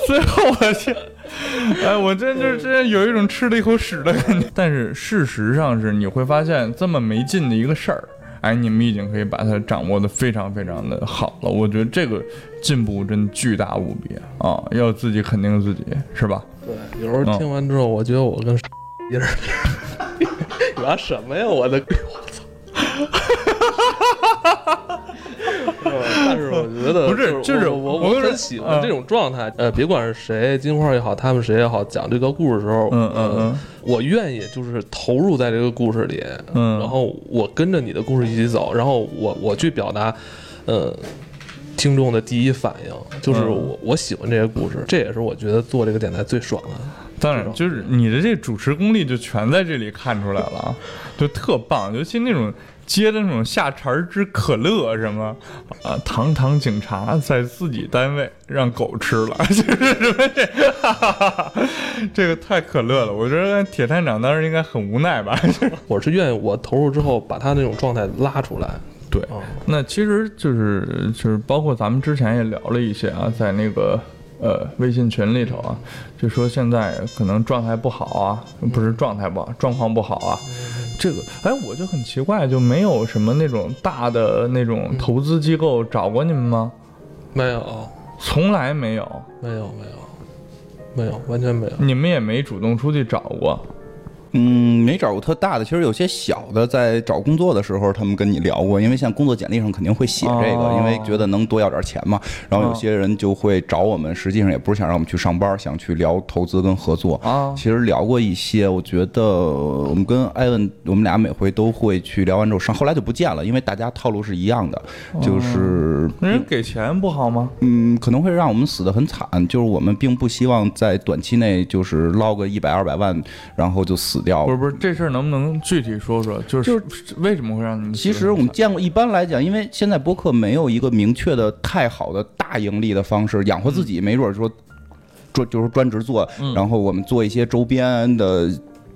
最后我听。哎，我真就真有一种吃了一口屎的感觉。但是事实上是，你会发现这么没劲的一个事儿，哎，你们已经可以把它掌握的非常非常的好了。我觉得这个进步真巨大无比啊！要自己肯定自己，是吧？对，有时候听完之后，我觉得我跟一人，你玩什么呀？我的，我操！但是我觉得不是，就是我我很喜欢这种状态。呃，别管是谁，金花也好，他们谁也好，讲这个故事的时候，嗯嗯嗯，我愿意就是投入在这个故事里，嗯，然后我跟着你的故事一起走，然后我我去表达，呃，听众的第一反应就是我我喜欢这些故事，这也是我觉得做这个电台最爽的。当然，就是你的这主持功力就全在这里看出来了，就特棒，尤其那种。接的那种下茬之可乐什么啊，堂堂警察在自己单位让狗吃了，就是什么这，这个太可乐了。我觉得铁探长当时应该很无奈吧。我是愿意我投入之后把他那种状态拉出来。对，那其实就是就是包括咱们之前也聊了一些啊，在那个呃微信群里头啊，就说现在可能状态不好啊，不是状态不好，状况不好啊。这个，哎，我就很奇怪，就没有什么那种大的那种投资机构找过你们吗？没有，从来没有，没有，没有，没有，完全没有。你们也没主动出去找过。嗯，没找过特大的，其实有些小的，在找工作的时候，他们跟你聊过，因为像工作简历上肯定会写这个，因为觉得能多要点钱嘛。然后有些人就会找我们，实际上也不是想让我们去上班，想去聊投资跟合作。啊，其实聊过一些，我觉得我们跟艾文，我们俩每回都会去聊完之后上，后来就不见了，因为大家套路是一样的，就是人给钱不好吗？嗯，可能会让我们死得很惨，就是我们并不希望在短期内就是捞个一百二百万，然后就死。不是不是，这事儿能不能具体说说？就是为什么会让你们？其实我们见过，一般来讲，因为现在播客没有一个明确的太好的大盈利的方式养活自己，没准说专就是专职做，然后我们做一些周边的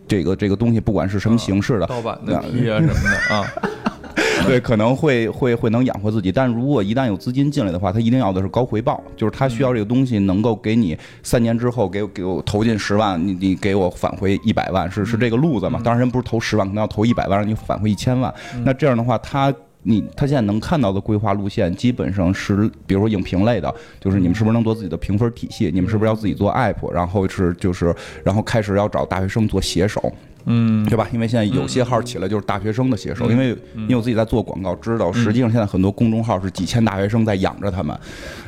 这个这个东西，不管是什么形式的，盗版的 T 啊什么的啊。对，可能会会会能养活自己，但如果一旦有资金进来的话，他一定要的是高回报，就是他需要这个东西能够给你三年之后给给我投进十万，你你给我返回一百万，是是这个路子嘛？当然人不是投十万，可能要投一百万，让你返回一千万。那这样的话，他你他现在能看到的规划路线，基本上是比如说影评类的，就是你们是不是能做自己的评分体系？你们是不是要自己做 app？然后是就是然后开始要找大学生做写手。嗯，对吧？因为现在有些号起来就是大学生的写手，因为你有自己在做广告，知道实际上现在很多公众号是几千大学生在养着他们。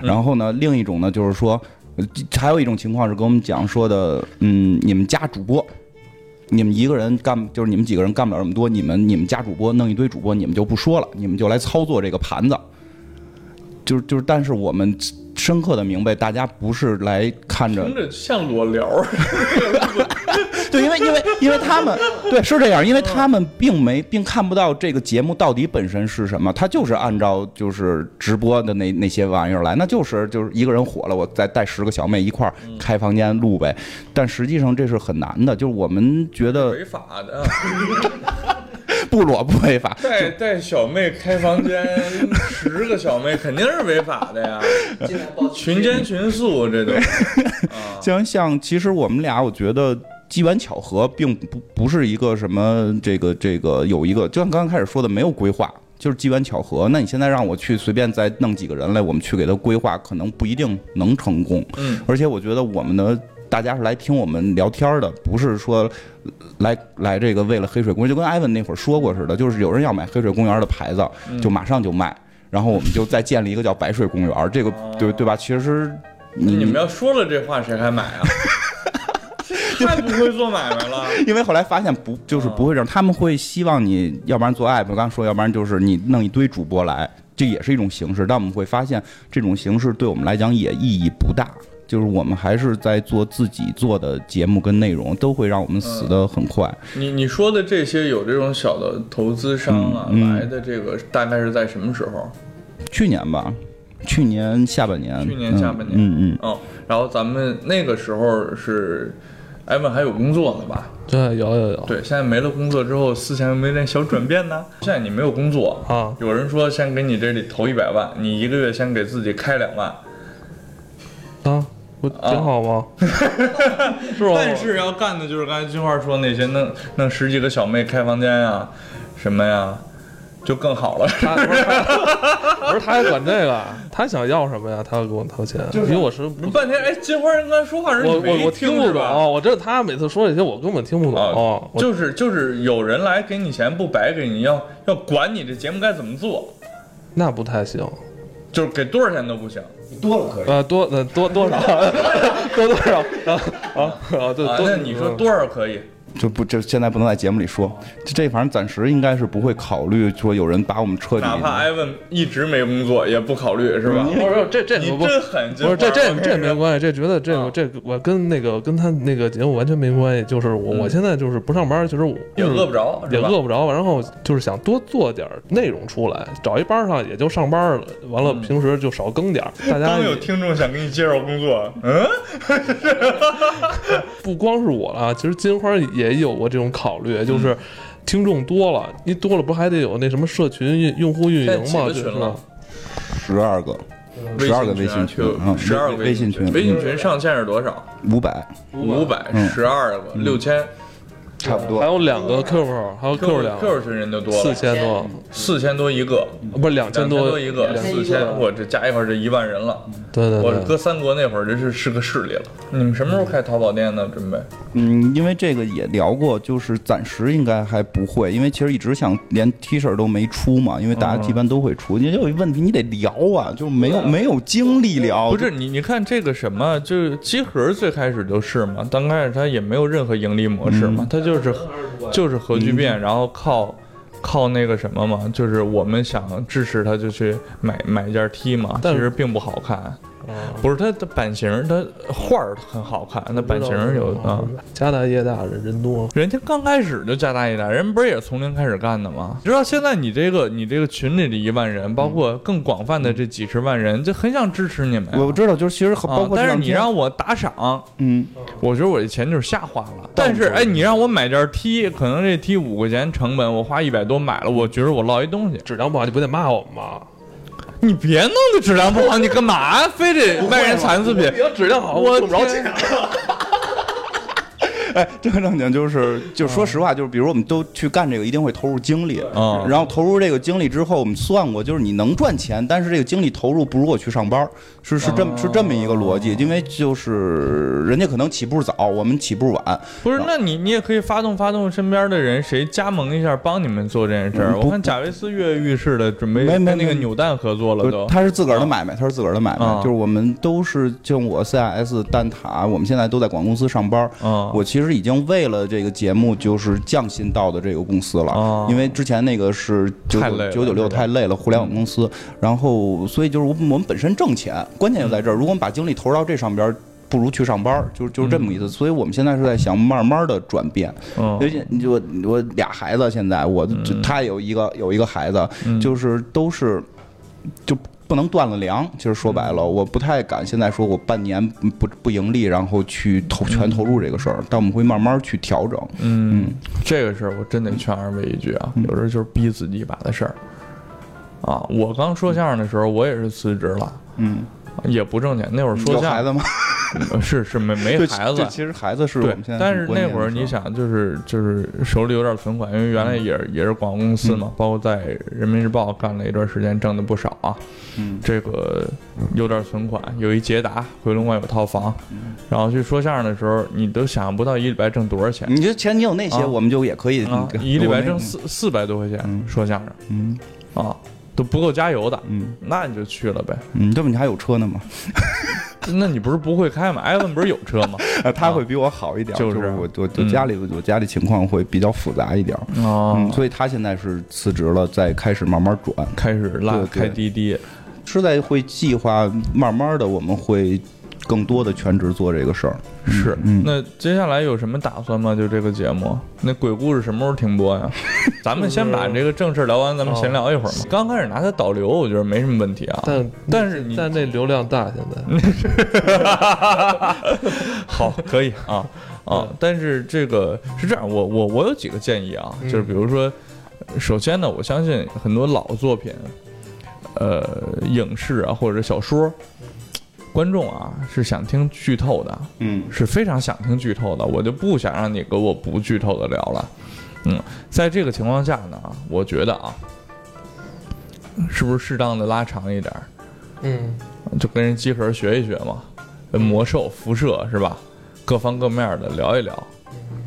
然后呢，另一种呢就是说，还有一种情况是跟我们讲说的，嗯，你们家主播，你们一个人干就是你们几个人干不了这么多，你们你们家主播弄一堆主播，你们就不说了，你们就来操作这个盘子。就是就是，但是我们深刻的明白，大家不是来看着，像裸聊。对，因为因为因为他们对是这样，因为他们并没并看不到这个节目到底本身是什么，他就是按照就是直播的那那些玩意儿来，那就是就是一个人火了，我再带十个小妹一块儿开房间录呗。但实际上这是很难的，就是我们觉得违法的，不裸不违法，带带小妹开房间 十个小妹肯定是违法的呀，群奸群宿这都。像像其实我们俩，我觉得。机缘巧合，并不不是一个什么这个这个有一个，就像刚刚开始说的，没有规划，就是机缘巧合。那你现在让我去随便再弄几个人来，我们去给他规划，可能不一定能成功。嗯。而且我觉得我们的大家是来听我们聊天的，不是说来来这个为了黑水公园，就跟艾文那会儿说过似的，就是有人要买黑水公园的牌子，就马上就卖，然后我们就再建立一个叫白水公园，这个对对吧？其实你你们要说了这话，谁还买啊？太不会做买卖了，因为后来发现不就是不会这样，他们会希望你要不然做 app，我刚说，要不然就是你弄一堆主播来，这也是一种形式。但我们会发现这种形式对我们来讲也意义不大，就是我们还是在做自己做的节目跟内容，都会让我们死的很快。你你说的这些有这种小的投资商啊来的这个大概是在什么时候？去年吧，去年下半年。去年下半年，嗯嗯哦。然后咱们那个时候是。艾文还有工作呢吧？对，有有有。对，现在没了工作之后，思想有没有点小转变呢？现在你没有工作啊？有人说先给你这里投一百万，你一个月先给自己开两万，啊，不挺好吗？是吧？但是要干的就是刚才金花说那些，弄弄十几个小妹开房间呀，什么呀？就更好了。他不是，不是，他还管这个？他想要什么呀？他要给我掏钱。因为我是半天，哎，金花刚才说话时，我我我听不懂。我这他每次说这些，我根本听不懂。就是就是有人来给你钱，不白给你，要要管你这节目该怎么做。那不太行。就是给多少钱都不行。多了可以啊，多呃多多少 多多少啊啊啊！对，那你说多少可以？就不，就现在不能在节目里说。这反正暂时应该是不会考虑说有人把我们彻底。哪怕艾文一直没工作，也不考虑是吧？不是这这你真狠，不是这这这没关系。这觉得这个这我跟那个跟他那个节目完全没关系。就是我我现在就是不上班，其实也饿不着，也饿不着。然后就是想多做点内容出来，找一班上也就上班了。完了平时就少更点。大家刚有听众想给你介绍工作，嗯，不光是我了，其实金花也有过这种考虑，就是听众多了，你多了不还得有那什么社群用户运营吗？就是十二个，十二个微信群，十二个微信群，微信群上限是多少？五百，五百，十二个，六千。差不多，还有两个 QQ，还有 QQ 两 QQ 群人就多了，四千多，四千多一个，不是两千多一个，四千，我这加一块儿这一万人了。对对，我搁三国那会儿，这是是个势力了。你们什么时候开淘宝店呢？准备？嗯，因为这个也聊过，就是暂时应该还不会，因为其实一直想连 T 恤都没出嘛，因为大家一般都会出。你有一问题，你得聊啊，就没有没有精力聊。不是你，你看这个什么，就是集合最开始就是嘛，刚开始它也没有任何盈利模式嘛，它就。就是就是核聚变，然后靠靠那个什么嘛，就是我们想支持他，就去买买一件 T 嘛，其实并不好看。不是它的版型，它画儿很好看，那版型有啊，家大业大，人人多。人家刚开始就家大业大，人不是也从零开始干的吗？知道现在你这个你这个群里的一万人，包括更广泛的这几十万人，就很想支持你们。我知道，就是其实包括，但是你让我打赏，嗯，我觉得我这钱就是瞎花了。但是哎，你让我买件 T，可能这 T 五块钱成本，我花一百多买了，我觉得我落一东西，质量不好，你不得骂我们吗？你别弄的质量不好，你干嘛？非得卖人残次品？要质量好，我挣不着钱。哎，这个正经就是，就说实话，就是比如我们都去干这个，一定会投入精力。嗯。然后投入这个精力之后，我们算过，就是你能赚钱，但是这个精力投入不如我去上班，是是这么是这么一个逻辑。因为就是人家可能起步早，我们起步晚。不是，那你你也可以发动发动身边的人，谁加盟一下，帮你们做这件事儿。我看贾维斯跃跃欲试的，准备跟那个扭蛋合作了都。他是自个儿的买卖，他是自个儿的买卖。就是我们都是就我 CIS 蛋挞，我们现在都在广告公司上班。嗯。我其实已经为了这个节目，就是降薪到的这个公司了，因为之前那个是九九九六太累了，互联网公司，然后所以就是我我们本身挣钱，关键就在这儿。如果我们把精力投入到这上边，不如去上班，就是就是这么意思。所以我们现在是在想慢慢的转变。尤其你我我俩孩子现在，我他有一个有一个孩子，就是都是就。不能断了粮，其实说白了，我不太敢现在说我半年不不盈利，然后去投全投入这个事儿，但我们会慢慢去调整。嗯，这个事儿我真得劝二位一句啊，有时候就是逼自己一把的事儿。啊，我刚说相声的时候，我也是辞职了，嗯，也不挣钱。那会儿说相声孩子吗？是是没没孩子，其实孩子是我们现在。但是那会儿你想，就是就是手里有点存款，因为原来也也是广告公司嘛，包括在人民日报干了一段时间，挣的不少啊。嗯，这个有点存款，有一捷达，回龙观有套房。然后去说相声的时候，你都想象不到一礼拜挣多少钱。你这钱你有那些，我们就也可以一礼拜挣四四百多块钱说相声。嗯啊。都不够加油的，嗯，那你就去了呗。嗯，这么你还有车呢吗？那你不是不会开吗？艾文不是有车吗？他会比我好一点，就是我我我家里我家里情况会比较复杂一点，嗯，所以他现在是辞职了，在开始慢慢转，开始拉开滴滴，是在会计划慢慢的我们会。更多的全职做这个事儿是，那接下来有什么打算吗？就这个节目，那鬼故事什么时候停播呀？咱们先把这个正事聊完，咱们闲聊一会儿嘛。刚开始拿它导流，我觉得没什么问题啊。但但是你但那流量大，现在。好，可以啊啊！但是这个是这样，我我我有几个建议啊，就是比如说，首先呢，我相信很多老作品，呃，影视啊或者小说。观众啊是想听剧透的，嗯，是非常想听剧透的，我就不想让你给我不剧透的聊了，嗯，在这个情况下呢，我觉得啊，是不是适当的拉长一点，嗯，就跟人机核学一学嘛，魔兽、辐射是吧？各方各面的聊一聊，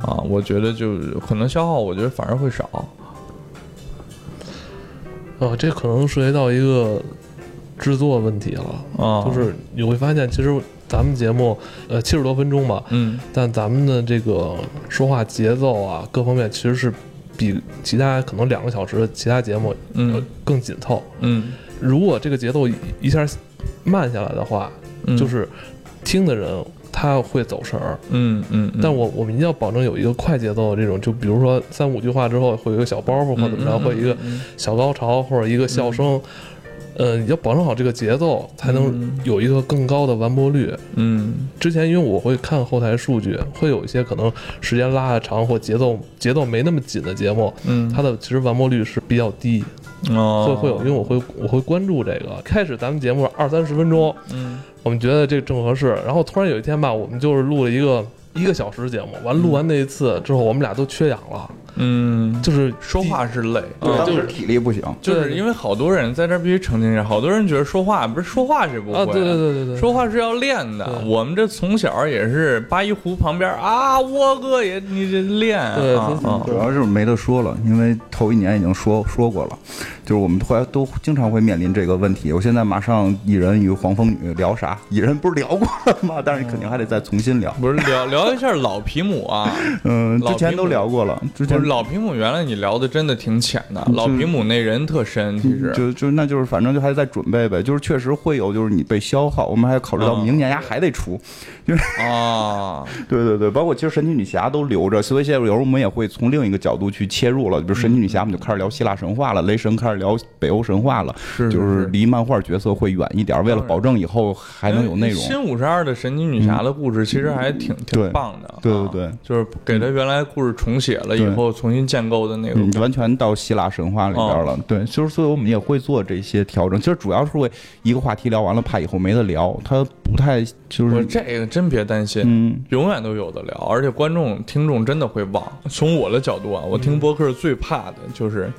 啊，我觉得就可能消耗，我觉得反而会少。哦，这可能涉及到一个。制作问题了，就是你会发现，其实咱们节目呃七十多分钟吧，嗯，但咱们的这个说话节奏啊，各方面其实是比其他可能两个小时的其他节目嗯。更紧凑，嗯，如果这个节奏一下慢下来的话，就是听的人他会走神儿，嗯嗯，但我我们一定要保证有一个快节奏的这种，就比如说三五句话之后会有一个小包袱或怎么着，或一个小高潮或者一个笑声。呃，要保证好这个节奏，才能有一个更高的完播率。嗯，之前因为我会看后台数据，会有一些可能时间拉的长或节奏节奏没那么紧的节目，嗯，它的其实完播率是比较低。哦，会会有，因为我会我会关注这个。开始咱们节目二三十分钟，嗯，我们觉得这正合适。然后突然有一天吧，我们就是录了一个一个小时节目，完录完那一次之后，我们俩都缺氧了。嗯，就是说话是累，对，就是体力不行，就是因为好多人在这必须澄清一下，好多人觉得说话不是说话是不会，啊，对对对对对，说话是要练的。我们这从小也是八一湖旁边啊，我哥也你这练，对，主要是没得说了，因为头一年已经说说过了，就是我们后来都经常会面临这个问题。我现在马上蚁人与黄蜂女聊啥？蚁人不是聊过了吗？但是你肯定还得再重新聊，不是聊聊一下老皮姆啊？嗯，之前都聊过了，之前。老皮姆原来你聊的真的挺浅的，老皮姆那人特深，其实就就那就是反正就还在准备呗，就是确实会有就是你被消耗，我们还考虑到明年呀还得出，就是啊，对对对，包括其实神奇女侠都留着，所以现在有时候我们也会从另一个角度去切入了，比如神奇女侠我们就开始聊希腊神话了，雷神开始聊北欧神话了，是就是离漫画角色会远一点，为了保证以后还能有内容。新五十二的神奇女侠的故事其实还挺挺棒的，对对对，就是给他原来故事重写了以后重新建构的那个。完全到希腊神话里边了，对，就是所以我们也会做这些调整。其实主要是为一个话题聊完了，怕以后没得聊，他不太就是这个真别担心，嗯，永远都有的聊，而且观众听众真的会忘。从我的角度啊，我听播客最怕的就是，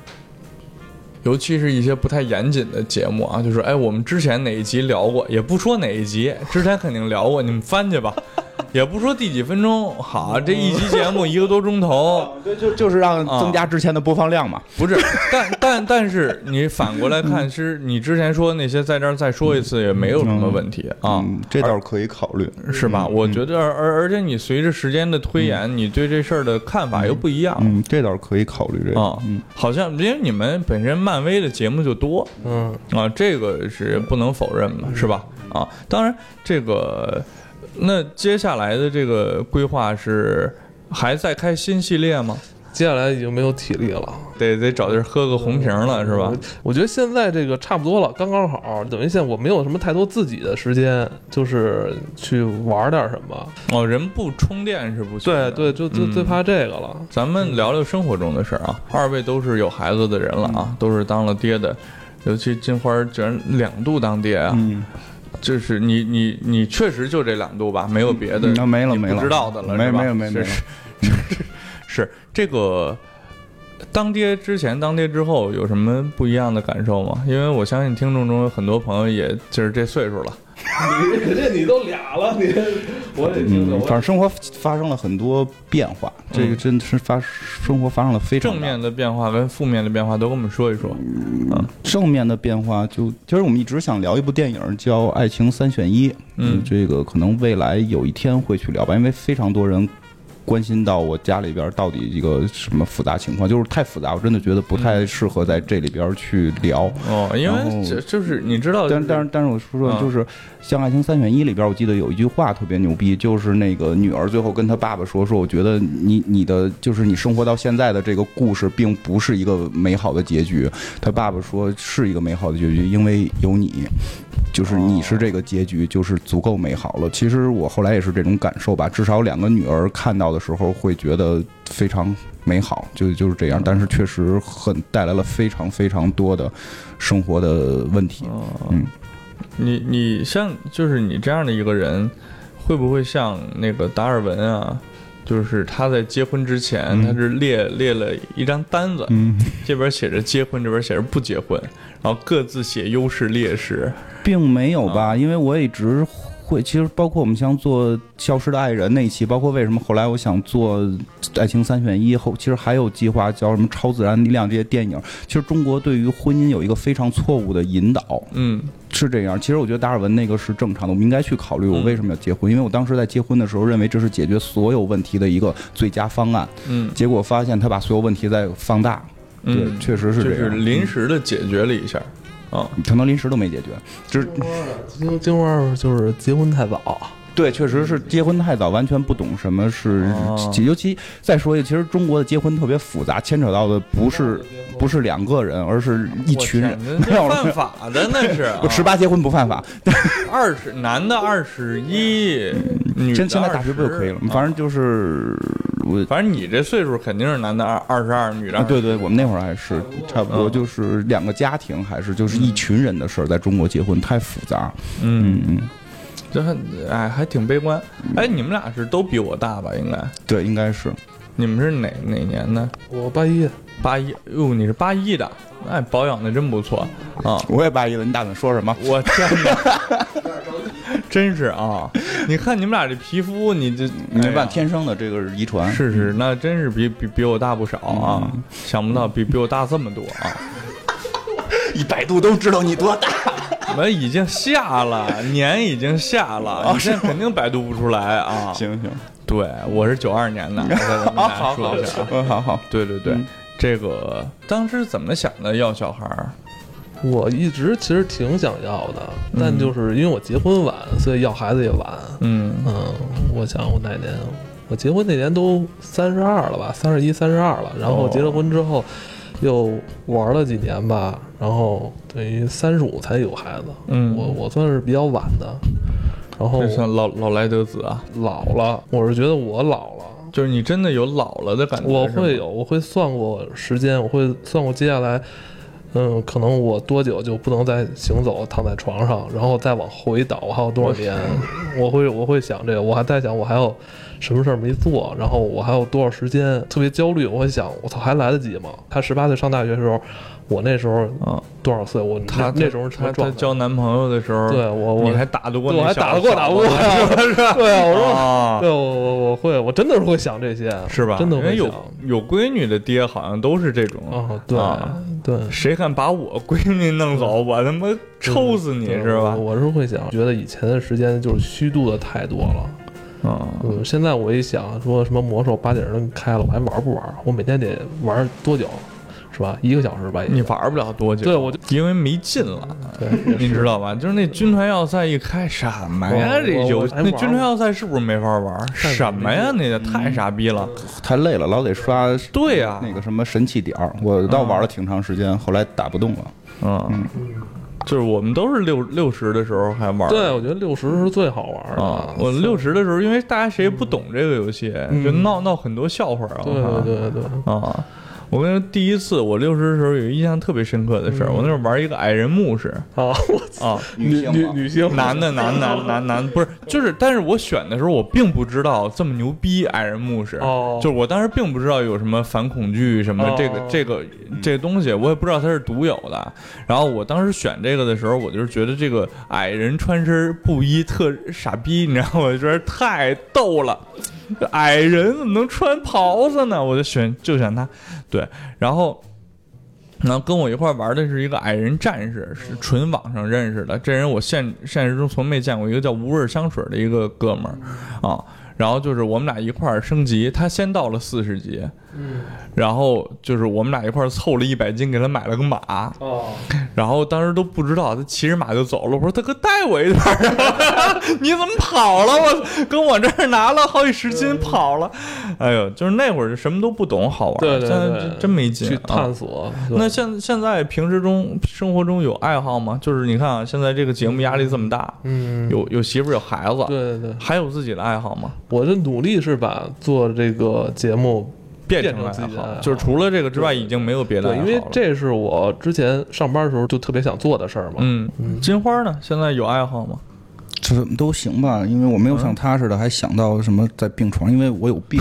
尤其是一些不太严谨的节目啊，就是哎，我们之前哪一集聊过，也不说哪一集，之前肯定聊过，你们翻去吧。也不说第几分钟好，这一集节目一个多钟头，对，就就是让增加之前的播放量嘛。不是，但 但但是你反过来看，其实你之前说那些在这儿再说一次也没有什么问题啊，这倒是可以考虑，是吧？我觉得，而而且你随着时间的推演，你对这事儿的看法又不一样，嗯，这倒是可以考虑这个好像因为你们本身漫威的节目就多，嗯啊，这个是不能否认嘛，是吧？啊，当然这个。那接下来的这个规划是还在开新系列吗？接下来已经没有体力了，得得找地儿喝个红瓶了，是吧？我觉得现在这个差不多了，刚刚好，等于现在我没有什么太多自己的时间，就是去玩点什么。哦，人不充电是不行。对对，就就最怕这个了。咱们聊聊生活中的事儿啊，二位都是有孩子的人了啊，都是当了爹的，尤其金花居然两度当爹啊。就是你你你确实就这两度吧，没有别的，那没了没了，不知道的了，没没有没有没有，是这个当爹之前当爹之后有什么不一样的感受吗？因为我相信听众中有很多朋友也就是这岁数了。你这你都俩了，你我得听反正生活发生了很多变化，这个真的是发生活发生了非常正面的变化跟负面的变化都跟我们说一说。嗯，正面的变化就其实我们一直想聊一部电影叫《爱情三选一》，嗯，这个可能未来有一天会去聊吧，因为非常多人。关心到我家里边到底一个什么复杂情况，就是太复杂，我真的觉得不太适合在这里边去聊。哦，因为这就是你知道，但但是但是我说说，就是像《爱情三选一》里边，我记得有一句话特别牛逼，就是那个女儿最后跟她爸爸说说，我觉得你你的就是你生活到现在的这个故事，并不是一个美好的结局。她爸爸说是一个美好的结局，因为有你。就是你是这个结局，就是足够美好了。其实我后来也是这种感受吧，至少两个女儿看到的时候会觉得非常美好，就就是这样。但是确实很带来了非常非常多的生活的问题。嗯，你你像就是你这样的一个人，会不会像那个达尔文啊？就是他在结婚之前，他是列列了一张单子，嗯这边写着结婚，这边写着不结婚，然后各自写优势劣势，并没有吧？因为我一直会，其实包括我们像做《消失的爱人》那一期，包括为什么后来我想做《爱情三选一》后，其实还有计划叫什么《超自然力量》这些电影。其实中国对于婚姻有一个非常错误的引导，嗯，是这样。其实我觉得达尔文那个是正常的，我们应该去考虑我为什么要结婚，因为我当时在结婚的时候认为这是解决所有问题的一个最佳方案，嗯，结果发现他把所有问题在放大，对，确实是这样，就是临时的解决了一下。啊，可能临时都没解决，就是金金花就是结婚太早，对，确实是结婚太早，完全不懂什么是，尤其再说一下，其实中国的结婚特别复杂，牵扯到的不是不是两个人，而是一群人，犯法的那是，十八结婚不犯法，二十男的二十一，女现现在大学不就可以了？反正就是。我反正你这岁数肯定是男的二二十二，女的对对，我们那会儿还是差不多，就是两个家庭，还是就是一群人的事儿，在中国结婚太复杂。嗯嗯，这还哎还挺悲观。哎，你们俩是都比我大吧？应该对，应该是。你们是哪哪年的？我八一，八一。哟，你是八一的，哎，保养的真不错啊！我也八一的，你打算说什么？我天哪！真是啊！你看你们俩这皮肤，你这没办法，天生的这个遗传。是是，那真是比比比我大不少啊！想不到比比我大这么多啊！一百度都知道你多大。我已经下了年，已经下了，你现在肯定百度不出来啊！行行，对，我是九二年的。好好好，嗯，好好，对对对，这个当时怎么想的要小孩儿？我一直其实挺想要的，但就是因为我结婚晚，所以要孩子也晚。嗯嗯，我想我哪年？我结婚那年都三十二了吧，三十一、三十二了。然后结了婚之后，又玩了几年吧，然后等于三十五才有孩子。嗯，我我算是比较晚的。然后算老老来得子啊，老了。我是觉得我老了，就是你真的有老了的感觉。我会有，我会算过时间，我会算过接下来。嗯，可能我多久就不能再行走，躺在床上，然后再往回倒，我还有多少年？我会我会想这个，我还在想我还有什么事儿没做，然后我还有多少时间？特别焦虑，我会想，我操，还来得及吗？他十八岁上大学的时候。我那时候啊，多少岁？我他那时候他他交男朋友的时候，对我我你还打得过？我还打得过打不过是吧？对啊，我说，对我我我会，我真的是会想这些，是吧？真的会有有闺女的爹好像都是这种啊，对对，谁敢把我闺女弄走，我他妈抽死你是吧？我是会想，觉得以前的时间就是虚度的太多了啊。嗯，现在我一想，说什么魔兽八点钟开了，我还玩不玩？我每天得玩多久？是吧？一个小时吧，你玩不了多久。对，我就因为没劲了。对，你知道吧？就是那军团要塞一开，什么呀？这游戏那军团要塞是不是没法玩？什么呀？那个太傻逼了，太累了，老得刷。对呀，那个什么神器点儿，我倒玩了挺长时间，后来打不动了。嗯，就是我们都是六六十的时候还玩。对，我觉得六十是最好玩的。我六十的时候，因为大家谁也不懂这个游戏，就闹闹很多笑话啊。对对对对啊。我跟你说，第一次我六十的时候有印象特别深刻的事儿，我那时候玩一个矮人牧师啊，啊，女女女性，男的男男男男不是，就是，但是我选的时候我并不知道这么牛逼矮人牧师，哦，就是我当时并不知道有什么反恐惧什么这个这个这个东西，我也不知道它是独有的。然后我当时选这个的时候，我就是觉得这个矮人穿身布衣特傻逼，你知道吗？我觉得太逗了。矮人怎么能穿袍子呢？我就选就选他，对，然后，然后跟我一块玩的是一个矮人战士，是纯网上认识的。这人我现现实中从没见过，一个叫无味香水的一个哥们儿啊。然后就是我们俩一块升级，他先到了四十级。嗯，然后就是我们俩一块凑了一百斤，给他买了个马。哦，然后当时都不知道他骑着马就走了。我说大哥带我一段啊，你怎么跑了？我跟我这儿拿了好几十斤跑了。哎呦，就是那会儿就什么都不懂，好玩。对对对，真没劲。去探索。那现现在平时中生活中有爱好吗？就是你看啊，现在这个节目压力这么大，嗯，有有媳妇有孩子，对对对，还有自己的爱好吗？我的努力是把做这个节目。变成自己的，就是除了这个之外，已经没有别的了。因为这是我之前上班的时候就特别想做的事儿嘛。嗯，金花呢？现在有爱好吗？这都行吧，因为我没有像他似的还想到什么在病床，因为我有病。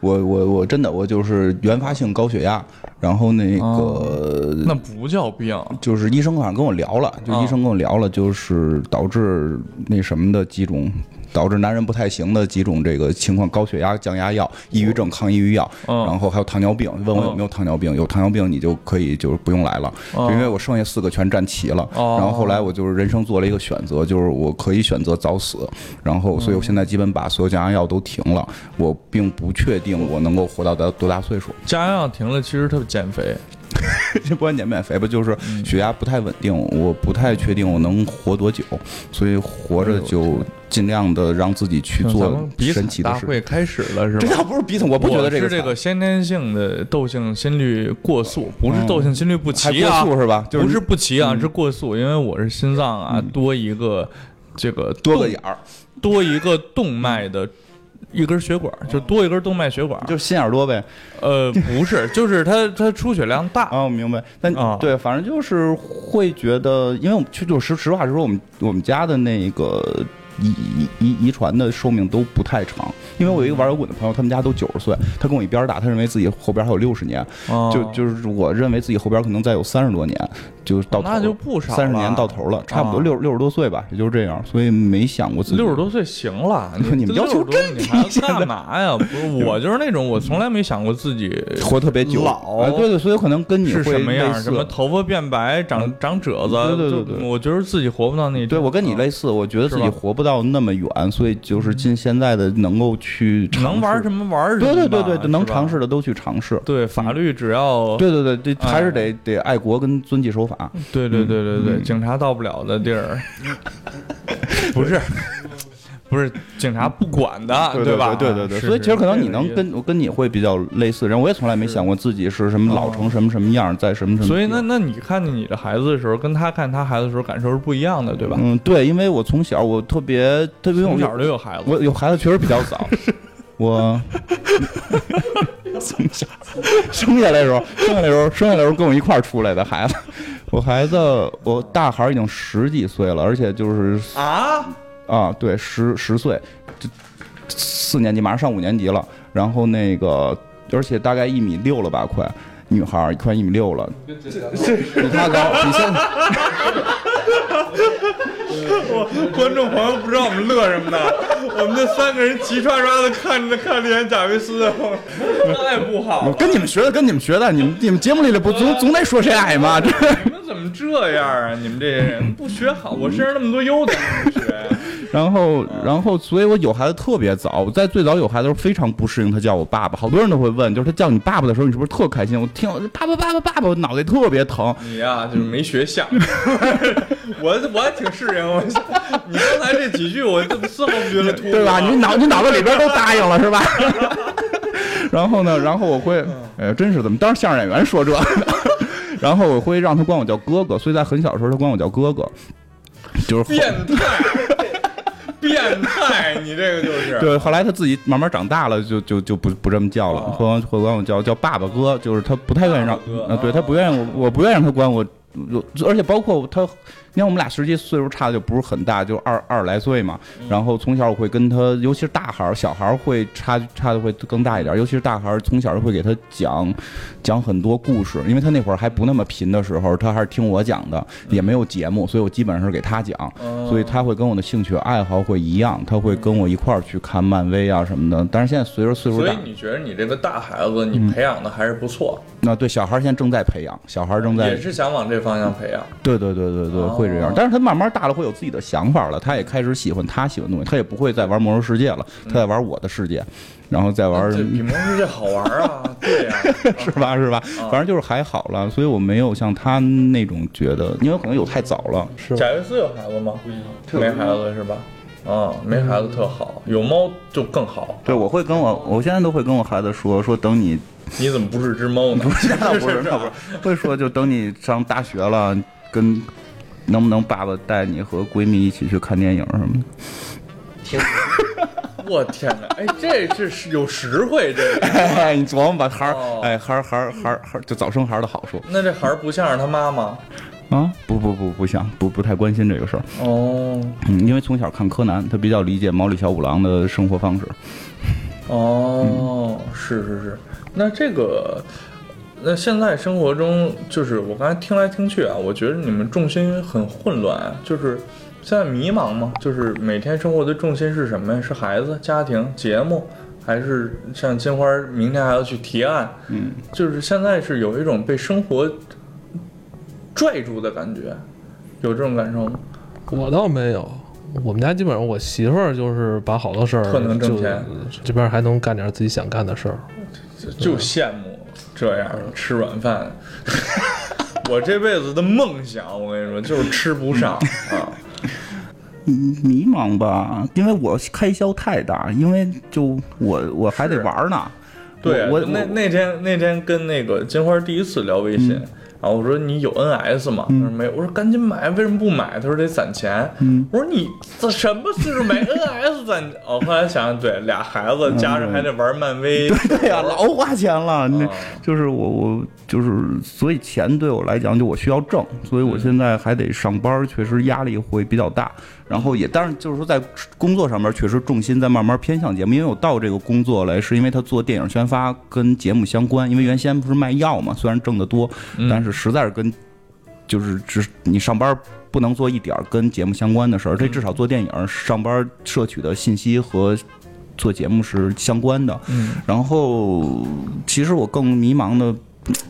我我我真的我就是原发性高血压，然后那个那不叫病，就是医生好像跟我聊了，就医生跟我聊了，就是导致那什么的几种。导致男人不太行的几种这个情况：高血压、降压药、抑郁症、抗抑郁药，然后还有糖尿病。问我有没有糖尿病？有糖尿病你就可以就是不用来了，因为我剩下四个全占齐了。然后后来我就是人生做了一个选择，就是我可以选择早死。然后，所以我现在基本把所有降压药都停了。我并不确定我能够活到多多大岁数。降压药停了，其实它减肥。这 不管减免肥吧，就是血压不太稳定，我不太确定我能活多久，所以活着就尽量的让自己去做神奇的事。大会开始了是吧？这倒不是鼻痛，我不觉得这个是这个先天性的窦性心律过速，不是窦性心律不齐啊，是吧？不是不齐啊，是过速，因为我是心脏啊多一个这个多个眼儿，多一个动脉的。一根血管就多一根动脉血管，就心眼多呗。呃，不是，就是它它出血量大。哦，明白。但对，反正就是会觉得，因为我们去就实实话实说，我们我们家的那个。遗遗遗遗传的寿命都不太长，因为我有一个玩摇滚的朋友，他们家都九十岁，他跟我一边大，他认为自己后边还有六十年，就就是我认为自己后边可能再有三十多年，就到那就不少三十年到头了，差不多六六十多岁吧，也就是这样，所以没想过自己。六十多岁行了，你们要求真低，干嘛呀？不是我就是那种我从来没想过自己 活特别久，老。对对，所以可能跟你是什么样，什么头发变白，长长褶子，对对对，我觉得自己活不到那，对我跟你类似，我觉得自己活不到那么远。所以就是尽现在的能够去能玩什么玩什么，对对对对，能尝试的都去尝试。对法律只要对对对，对还是得得爱国跟遵纪守法。对对对对对，警察到不了的地儿，不是。不是警察不管的，对吧？对对对，所以其实可能你能跟我跟你会比较类似，然后我也从来没想过自己是什么老成什么什么样，在什么什么。所以那那你看见你的孩子的时候，跟他看他孩子的时候感受是不一样的，对吧？嗯，对，因为我从小我特别特别从小就有孩子，我有孩子确实比较早，我从小生下来的时候，生下来的时候，生下来的时候跟我一块儿出来的孩子，我孩子我大孩已经十几岁了，而且就是啊。啊，对，十十岁，就四年级，马上上五年级了。然后那个，而且大概一米六了吧，快，女孩快一米六了，比他高，比现在。我观众朋友不知道我们乐什么呢？我们这三个人齐刷刷的看着看着眼贾维斯，太不好。我跟你们学的，跟你们学的，你们你们节目里的不总总得说谁矮吗？这 么这样啊？你们这些人不学好，我身上那么多优点，学？然后，然后，所以我有孩子特别早。我在最早有孩子时候非常不适应他叫我爸爸，好多人都会问，就是他叫你爸爸的时候，你是不是特开心？我听爸爸爸爸爸爸，我脑袋特别疼。你呀，就是没学像。我我还挺适应。我你刚才这几句，我丝毫不觉得突兀，对吧？你脑你脑子里边都答应了是吧？然后呢，然后我会，哎，真是怎么当相声演员说这？然后我会让他管我叫哥哥，所以在很小的时候他管我叫哥哥，就是变态。变态，你这个就是 对。后来他自己慢慢长大了，就就就不不这么叫了，会会管我叫叫爸爸哥，就是他不太愿意让，啊，对他不愿意我，我不愿意让他管我，而且包括他。你看我们俩实际岁数差的就不是很大，就二二十来岁嘛。然后从小我会跟他，尤其是大孩儿，小孩儿会差差的会更大一点。尤其是大孩儿，从小就会给他讲讲很多故事，因为他那会儿还不那么贫的时候，他还是听我讲的，也没有节目，所以我基本上是给他讲。所以他会跟我的兴趣爱好会一样，他会跟我一块儿去看漫威啊什么的。但是现在随着岁数大，所以你觉得你这个大孩子你培养的还是不错？那对小孩儿现在正在培养，小孩儿正在也是想往这方向培养。对对对对对。会这样，但是他慢慢大了，会有自己的想法了。他也开始喜欢他喜欢的东西，他也不会再玩魔兽世界了，他在玩我的世界，然后再玩。比魔兽世界好玩啊！对呀，是吧？是吧？反正就是还好了，所以我没有像他那种觉得，因为可能有太早了。是。贾维斯有孩子吗？没孩子是吧？啊，没孩子特好，有猫就更好。对，我会跟我，我现在都会跟我孩子说，说等你，你怎么不是只猫呢？不是，不是，不是，会说就等你上大学了。跟能不能爸爸带你和闺蜜一起去看电影什么的？我天哪！哎，这这是有实惠这个。你琢磨把孩儿，哎，孩儿孩儿孩儿孩儿就早生孩儿的好处。那这孩儿不像是他妈妈啊？不不不不像，不不太关心这个事儿。哦，嗯，因为从小看柯南，他比较理解毛利小五郎的生活方式。哦，是。是是是，那这个，那现在生活中，就是我刚才听来听去啊，我觉得你们重心很混乱，就是现在迷茫吗？就是每天生活的重心是什么呀？是孩子、家庭、节目，还是像金花明天还要去提案？嗯，就是现在是有一种被生活拽住的感觉，有这种感受吗？我倒没有。我们家基本上，我媳妇儿就是把好多事儿特能挣钱，这边还能干点自己想干的事儿，就羡慕这样吃软饭。我这辈子的梦想，我跟你说，就是吃不上啊。迷茫吧，因为我开销太大，因为就我我还得玩呢。对，我那那天那天跟那个金花第一次聊微信。然后我说你有 NS 吗？他说没有。我说赶紧买，为什么不买？他说得攒钱。我说你这什么岁数买 NS 攒？哦，后来想想，对，俩孩子加上还得玩漫威，对对呀，老花钱了。那就是我我就是，所以钱对我来讲，就我需要挣，所以我现在还得上班，确实压力会比较大。然后也，当然就是说，在工作上面确实重心在慢慢偏向节目，因为我到这个工作来，是因为他做电影宣发跟节目相关。因为原先不是卖药嘛，虽然挣得多，但是实在是跟就是只你上班不能做一点儿跟节目相关的事儿。这至少做电影上班摄取的信息和做节目是相关的。然后其实我更迷茫的，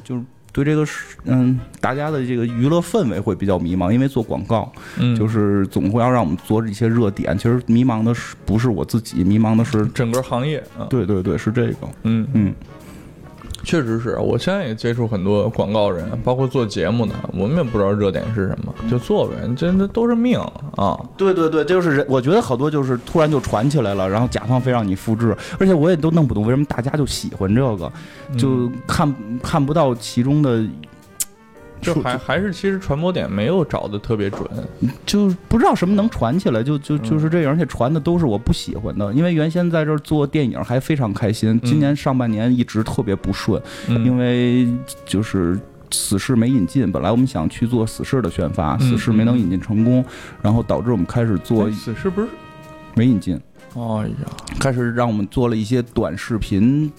就是。对这个是嗯，大家的这个娱乐氛围会比较迷茫，因为做广告，嗯，就是总会要让我们做一些热点。其实迷茫的是不是我自己，迷茫的是整个行业。对对对，是这个。嗯嗯。确实是我现在也接触很多广告人，包括做节目的，我们也不知道热点是什么，就做呗，真的都是命啊！对对对，就是人，我觉得好多就是突然就传起来了，然后甲方非让你复制，而且我也都弄不懂为什么大家就喜欢这个，就看看不到其中的。就还还是其实传播点没有找的特别准，就不知道什么能传起来，就就就是这样，而且传的都是我不喜欢的。因为原先在这儿做电影还非常开心，今年上半年一直特别不顺，因为就是死侍没引进，本来我们想去做死侍的宣发，死侍没能引进成功，然后导致我们开始做死侍不是没引进，哎呀，开始让我们做了一些短视频。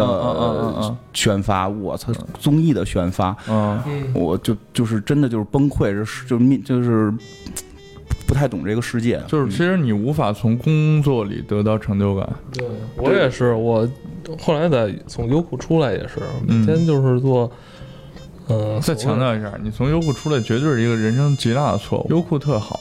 的宣发，我操，综艺的宣发，嗯我就就是真的就是崩溃，就是就面就是不太懂这个世界，就是其实你无法从工作里得到成就感。对我也是，我后来在从优酷出来也是，每天就是做，嗯，再强调一下，你从优酷出来绝对是一个人生极大的错误。优酷特好。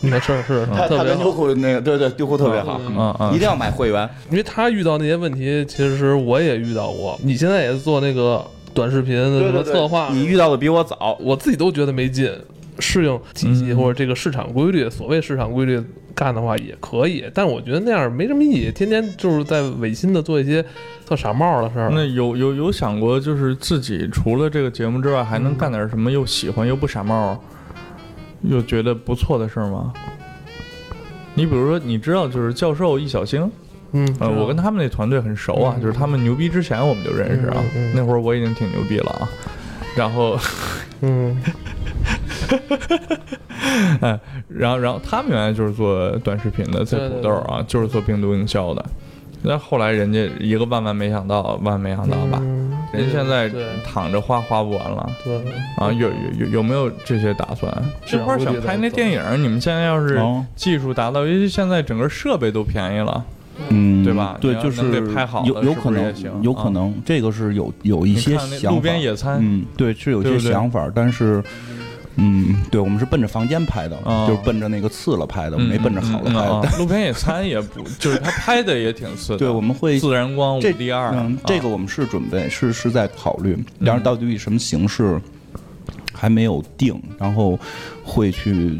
没事，是他他跟优酷那个，对对，优酷特别好，嗯嗯，一定要买会员，因为他遇到那些问题，其实我也遇到过。你现在也是做那个短视频什么策划，你遇到的比我早，我自己都觉得没劲，适应体系或者这个市场规律，所谓市场规律干的话也可以，但我觉得那样没什么意义，天天就是在违心的做一些特傻帽的事儿。那有有有想过，就是自己除了这个节目之外，还能干点什么又喜欢又不傻帽？又觉得不错的事儿吗？你比如说，你知道就是教授易小星，嗯，呃，我跟他们那团队很熟啊，就是他们牛逼之前我们就认识啊，那会儿我已经挺牛逼了啊，然后，嗯，哎，然后然后他们原来就是做短视频的，在土豆啊，就是做病毒营销的。那后来人家一个万万没想到，万没想到吧？人现在躺着花花不完了。对啊，有有有有没有这些打算？这块想拍那电影，你们现在要是技术达到，尤其现在整个设备都便宜了，嗯，对吧？对，就是拍好有有可能，有可能这个是有有一些想法。路边野餐，嗯，对，是有些想法，但是。嗯，对，我们是奔着房间拍的，就是奔着那个次了拍的，没奔着好了拍的。路边野餐也不，就是他拍的也挺次的。对，我们会自然光这第二，这个我们是准备，是是在考虑，但是到底以什么形式还没有定，然后会去，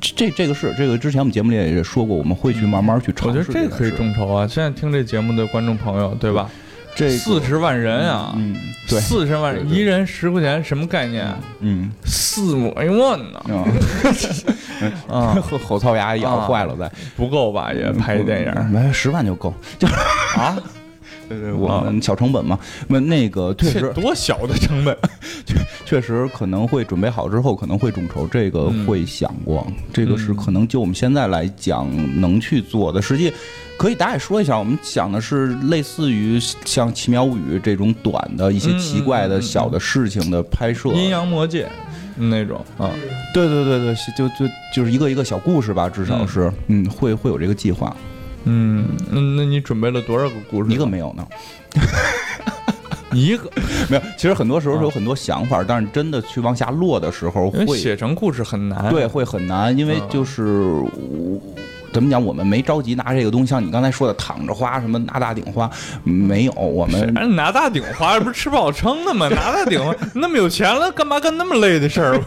这这个是这个之前我们节目里也说过，我们会去慢慢去尝试。我觉得这可以众筹啊！现在听这节目的观众朋友，对吧？这四十万人啊，嗯，对，四十万人，一人十块钱，什么概念？嗯，四万呢？啊，后后槽牙咬坏了，再不够吧？也拍电影，来十万就够，就啊，对对，我们小成本嘛，那那个确实多小的成本，确确实可能会准备好之后可能会众筹，这个会想过，这个是可能就我们现在来讲能去做的。实际可以大概说一下，我们想的是类似于像《奇妙物语》这种短的一些奇怪的小的事情的拍摄，阴阳魔界那种啊，对对对对，就就就是一个一个小故事吧，至少是嗯，会会有这个计划。嗯，那那你准备了多少个故事？一个没有呢。一个没有，其实很多时候是有很多想法，但是真的去往下落的时候，会写成故事很难。对，会很难，因为就是怎么讲，我们没着急拿这个东西，像你刚才说的躺着花什么拿大顶花，没有，我们拿大顶花不是吃不饱撑的吗？拿大顶花那么有钱了，干嘛干那么累的事儿？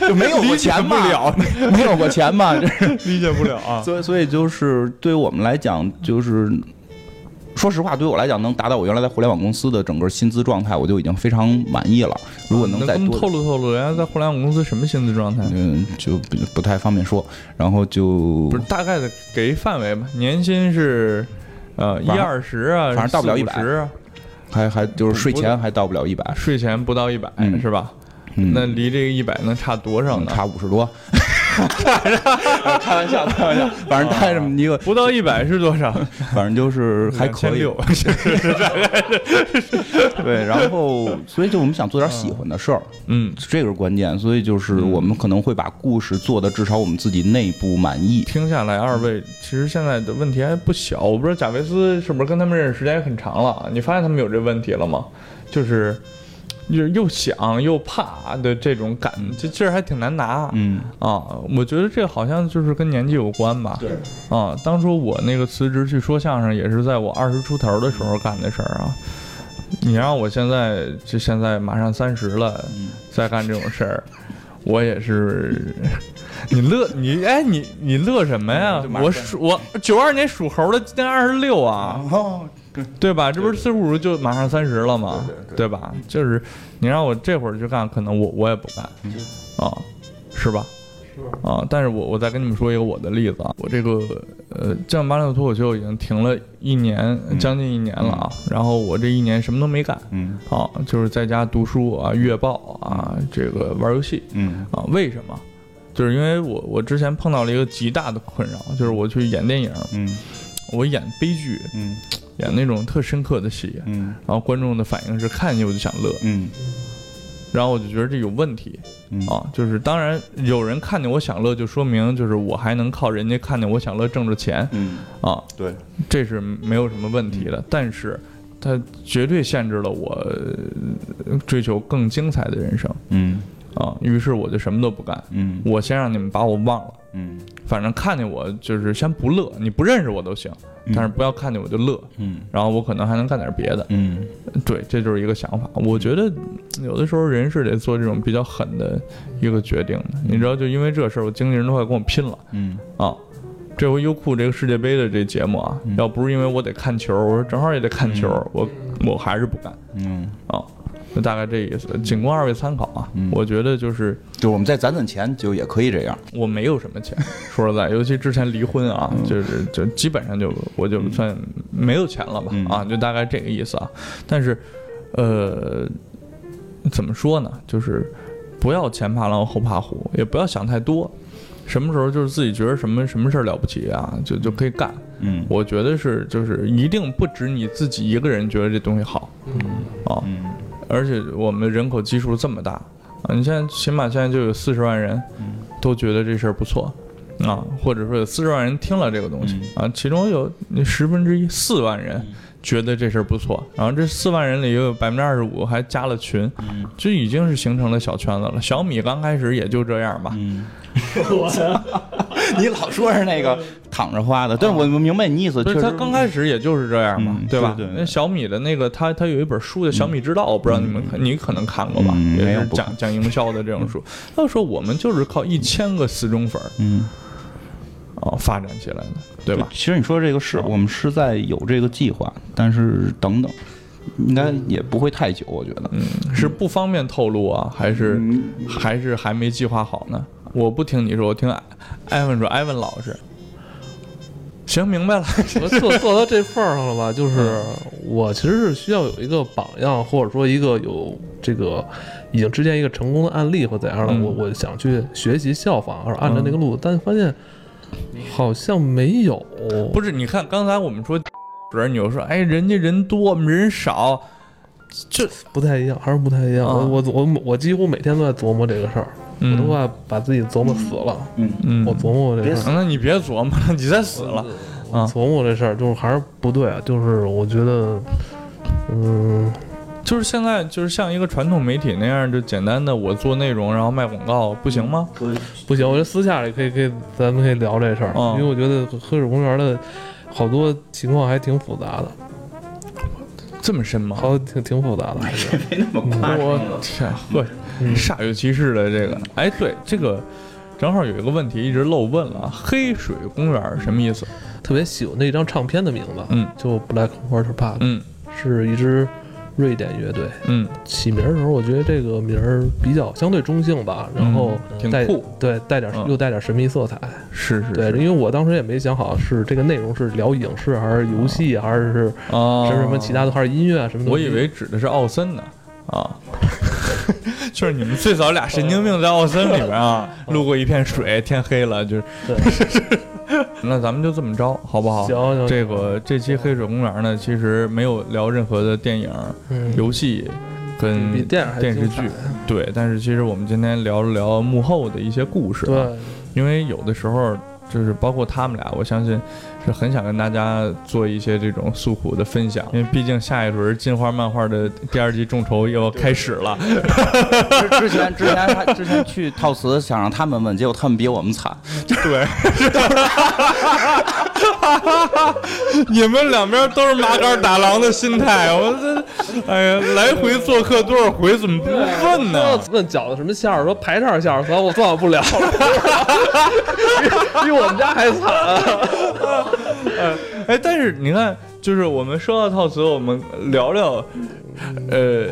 就没有过钱不了，没有过钱嘛，理解不了啊。所以，所以就是对于我们来讲，就是。说实话，对我来讲，能达到我原来在互联网公司的整个薪资状态，我就已经非常满意了。如果能再多透露透露，原来在互联网公司什么薪资状态？嗯，就不不太方便说。然后就不是大概的给一范围吧，年薪是呃一二十啊，反正到不了一百啊，还还就是税前还到不了一百，税前不到一百是吧？那离这个一百能差多少呢？差五十多。开玩笑，开玩笑，反正大概这么一个，不到一百是多少？反正就是还可以。对，然后所以就我们想做点喜欢的事儿，嗯，这个是关键。所以就是我们可能会把故事做的至少我们自己内部满意。听下来，二位其实现在的问题还不小。我不知道贾维斯是不是跟他们认识时间也很长了？你发现他们有这问题了吗？就是。就是又想又怕的这种感，这劲儿还挺难拿。嗯啊，我觉得这好像就是跟年纪有关吧。对啊，当初我那个辞职去说相声，也是在我二十出头的时候干的事儿啊。你让我现在就现在马上三十了，再干这种事儿，我也是。你乐你哎你你乐什么呀？我属我九二年属猴的，今年二十六啊。对对吧？这不是四五就马上三十了吗？对吧？就是你让我这会儿去干，可能我我也不干啊，是吧？啊！但是我我再跟你们说一个我的例子啊，我这个呃，样八六脱口秀已经停了一年，将近一年了啊。然后我这一年什么都没干，嗯，啊，就是在家读书啊，阅报啊，这个玩游戏，嗯，啊，为什么？就是因为我我之前碰到了一个极大的困扰，就是我去演电影，嗯，我演悲剧，嗯。演那种特深刻的戏，嗯，然后观众的反应是看见我就想乐，嗯，然后我就觉得这有问题，啊，就是当然有人看见我想乐，就说明就是我还能靠人家看见我想乐挣着钱，嗯，啊，对，这是没有什么问题的，但是它绝对限制了我追求更精彩的人生，嗯，啊，于是我就什么都不干，嗯，我先让你们把我忘了，嗯，反正看见我就是先不乐，你不认识我都行。但是不要看见我就乐，嗯，然后我可能还能干点别的，嗯，对，这就是一个想法。我觉得有的时候人是得做这种比较狠的一个决定的。你知道，就因为这事儿，我经纪人都快跟我拼了，嗯。啊，这回优酷这个世界杯的这节目啊，要不是因为我得看球，我说正好也得看球，我我还是不干，嗯。啊。就大概这意思，仅供二位参考啊。我觉得就是，就我们再攒攒钱，就也可以这样。我没有什么钱，说实在，尤其之前离婚啊，就是就基本上就我就算没有钱了吧啊，就大概这个意思啊。但是，呃，怎么说呢？就是不要前怕狼后怕虎，也不要想太多。什么时候就是自己觉得什么什么事儿了不起啊，就就可以干。嗯，我觉得是就是一定不止你自己一个人觉得这东西好。嗯，啊。而且我们人口基数这么大啊，你现在起码现在就有四十万人，都觉得这事儿不错啊，或者说有四十万人听了这个东西啊，其中有十分之一四万人觉得这事儿不错，然后这四万人里又有百分之二十五还加了群，就已经是形成了小圈子了。小米刚开始也就这样吧。我 你老说是那个躺着花的，但是我明白你意思。就是他刚开始也就是这样嘛，对吧？对。那小米的那个，他他有一本书叫《小米之道》，我不知道你们你可能看过吧？也是讲讲营销的这种书。他说我们就是靠一千个死忠粉，嗯，哦，发展起来的，对吧？其实你说这个是我们是在有这个计划，但是等等，应该也不会太久，我觉得。嗯，是不方便透露啊，还是还是还没计划好呢？我不听你说，我听艾文说。艾文老师，行，明白了。我做做到这份儿上了吧？就是我其实是需要有一个榜样，或者说一个有这个已经之前一个成功的案例或怎样的，我我想去学习效仿，或者按照那个路，但发现好像没有。不是，你看刚才我们说，主任你又说，哎，人家人多，我们人少，这不太一样，还是不太一样。我我我几乎每天都在琢磨这个事儿。我都快把自己琢磨死了。嗯嗯，我琢磨我这事儿。那你别琢磨了，你再死了。啊，琢磨这事儿就是还是不对啊。就是我觉得，嗯，就是现在就是像一个传统媒体那样，就简单的我做内容然后卖广告，不行吗？不行，我觉得私下里可以可以，咱们可以聊这事儿。因为我觉得黑水公园的好多情况还挺复杂的。这么深吗？好，挺挺复杂的，还是没那么夸我天，呵，煞有其事的这个。哎，对，这个正好有一个问题一直漏问了，黑水公园什么意思？特别喜欢那张唱片的名字，嗯，就 Black Water Park，嗯，是一支。瑞典乐队，嗯，起名的时候，我觉得这个名儿比较相对中性吧，然后带对带点又带点神秘色彩，是是，对，因为我当时也没想好是这个内容是聊影视还是游戏还是是什么什么其他的还是音乐啊什么的，我以为指的是奥森呢，啊，就是你们最早俩神经病在奥森里边啊，路过一片水，天黑了，就是。那咱们就这么着，好不好？行行。这个这期黑水公园呢，其实没有聊任何的电影、游戏跟电视剧，对。但是其实我们今天聊了聊幕后的一些故事，对。因为有的时候。就是包括他们俩，我相信是很想跟大家做一些这种诉苦的分享，因为毕竟下一轮金花漫画的第二季众筹又要开始了。之前之前他之前去套词想让他们问，结果他们比我们惨。对，你们两边都是麻杆打狼的心态，我这哎呀，来回做客多少回，怎么不问呢？问饺子什么馅儿？说排叉馅儿，算我算不了了。比我们家还惨啊！哎，但是你看，就是我们说到套词，我们聊聊，呃，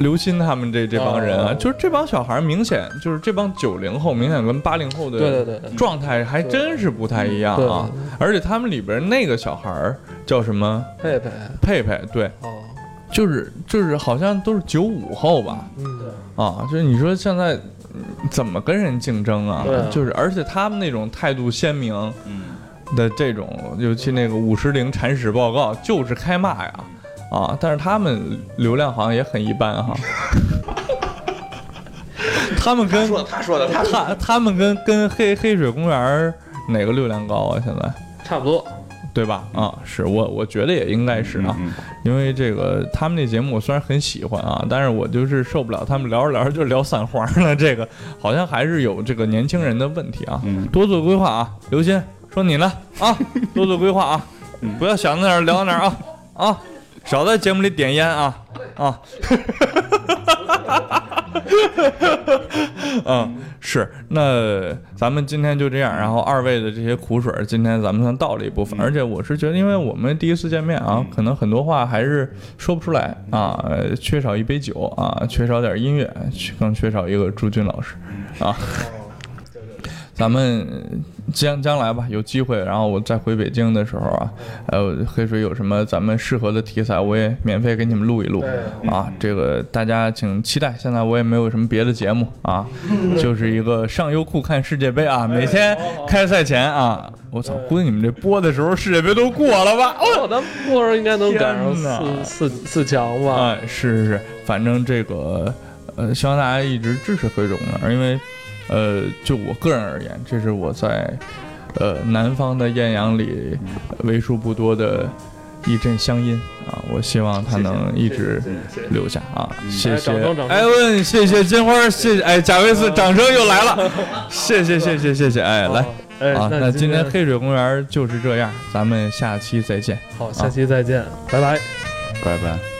刘鑫他们这这帮人啊，就是这帮小孩明显就是这帮九零后，明显跟八零后的状态还真是不太一样啊！而且他们里边那个小孩叫什么？佩佩，佩佩，对，哦，就是就是好像都是九五后吧？嗯，对，啊，就是你说现在。怎么跟人竞争啊？就是，而且他们那种态度鲜明的这种，尤其那个五十铃铲屎报告，就是开骂呀，啊！但是他们流量好像也很一般哈。他们跟他说的他他他们跟跟黑黑水公园哪个流量高啊？现在差不多。对吧？啊，是我我觉得也应该是啊，因为这个他们那节目我虽然很喜欢啊，但是我就是受不了他们聊着聊着就聊散花了，这个好像还是有这个年轻人的问题啊，多做规划啊，刘鑫说你呢？啊，多做规划啊，不要想到哪儿聊到哪儿啊。啊，少在节目里点烟啊。啊。嗯，是，那咱们今天就这样，然后二位的这些苦水，今天咱们算倒了一部分，而且我是觉得，因为我们第一次见面啊，可能很多话还是说不出来啊，缺少一杯酒啊，缺少点音乐，更缺少一个朱军老师啊。咱们将将来吧，有机会，然后我再回北京的时候啊，呃，黑水有什么咱们适合的题材，我也免费给你们录一录啊。这个大家请期待。现在我也没有什么别的节目啊，就是一个上优酷看世界杯啊，每天开赛前啊，我操，估计你们这播的时候世界杯都过了吧？哦，咱播时候应该能赶上四四四强吧？哎，是是是，反正这个呃，希望大家一直支持黑总的，因为。呃，就我个人而言，这是我在呃南方的艳阳里为数不多的一阵乡音啊！我希望他能一直留下啊！谢谢艾文，谢谢金花，谢谢哎贾维斯，掌声又来了！谢谢谢谢谢谢哎来啊！那今天黑水公园就是这样，咱们下期再见。好，下期再见，拜拜，拜拜。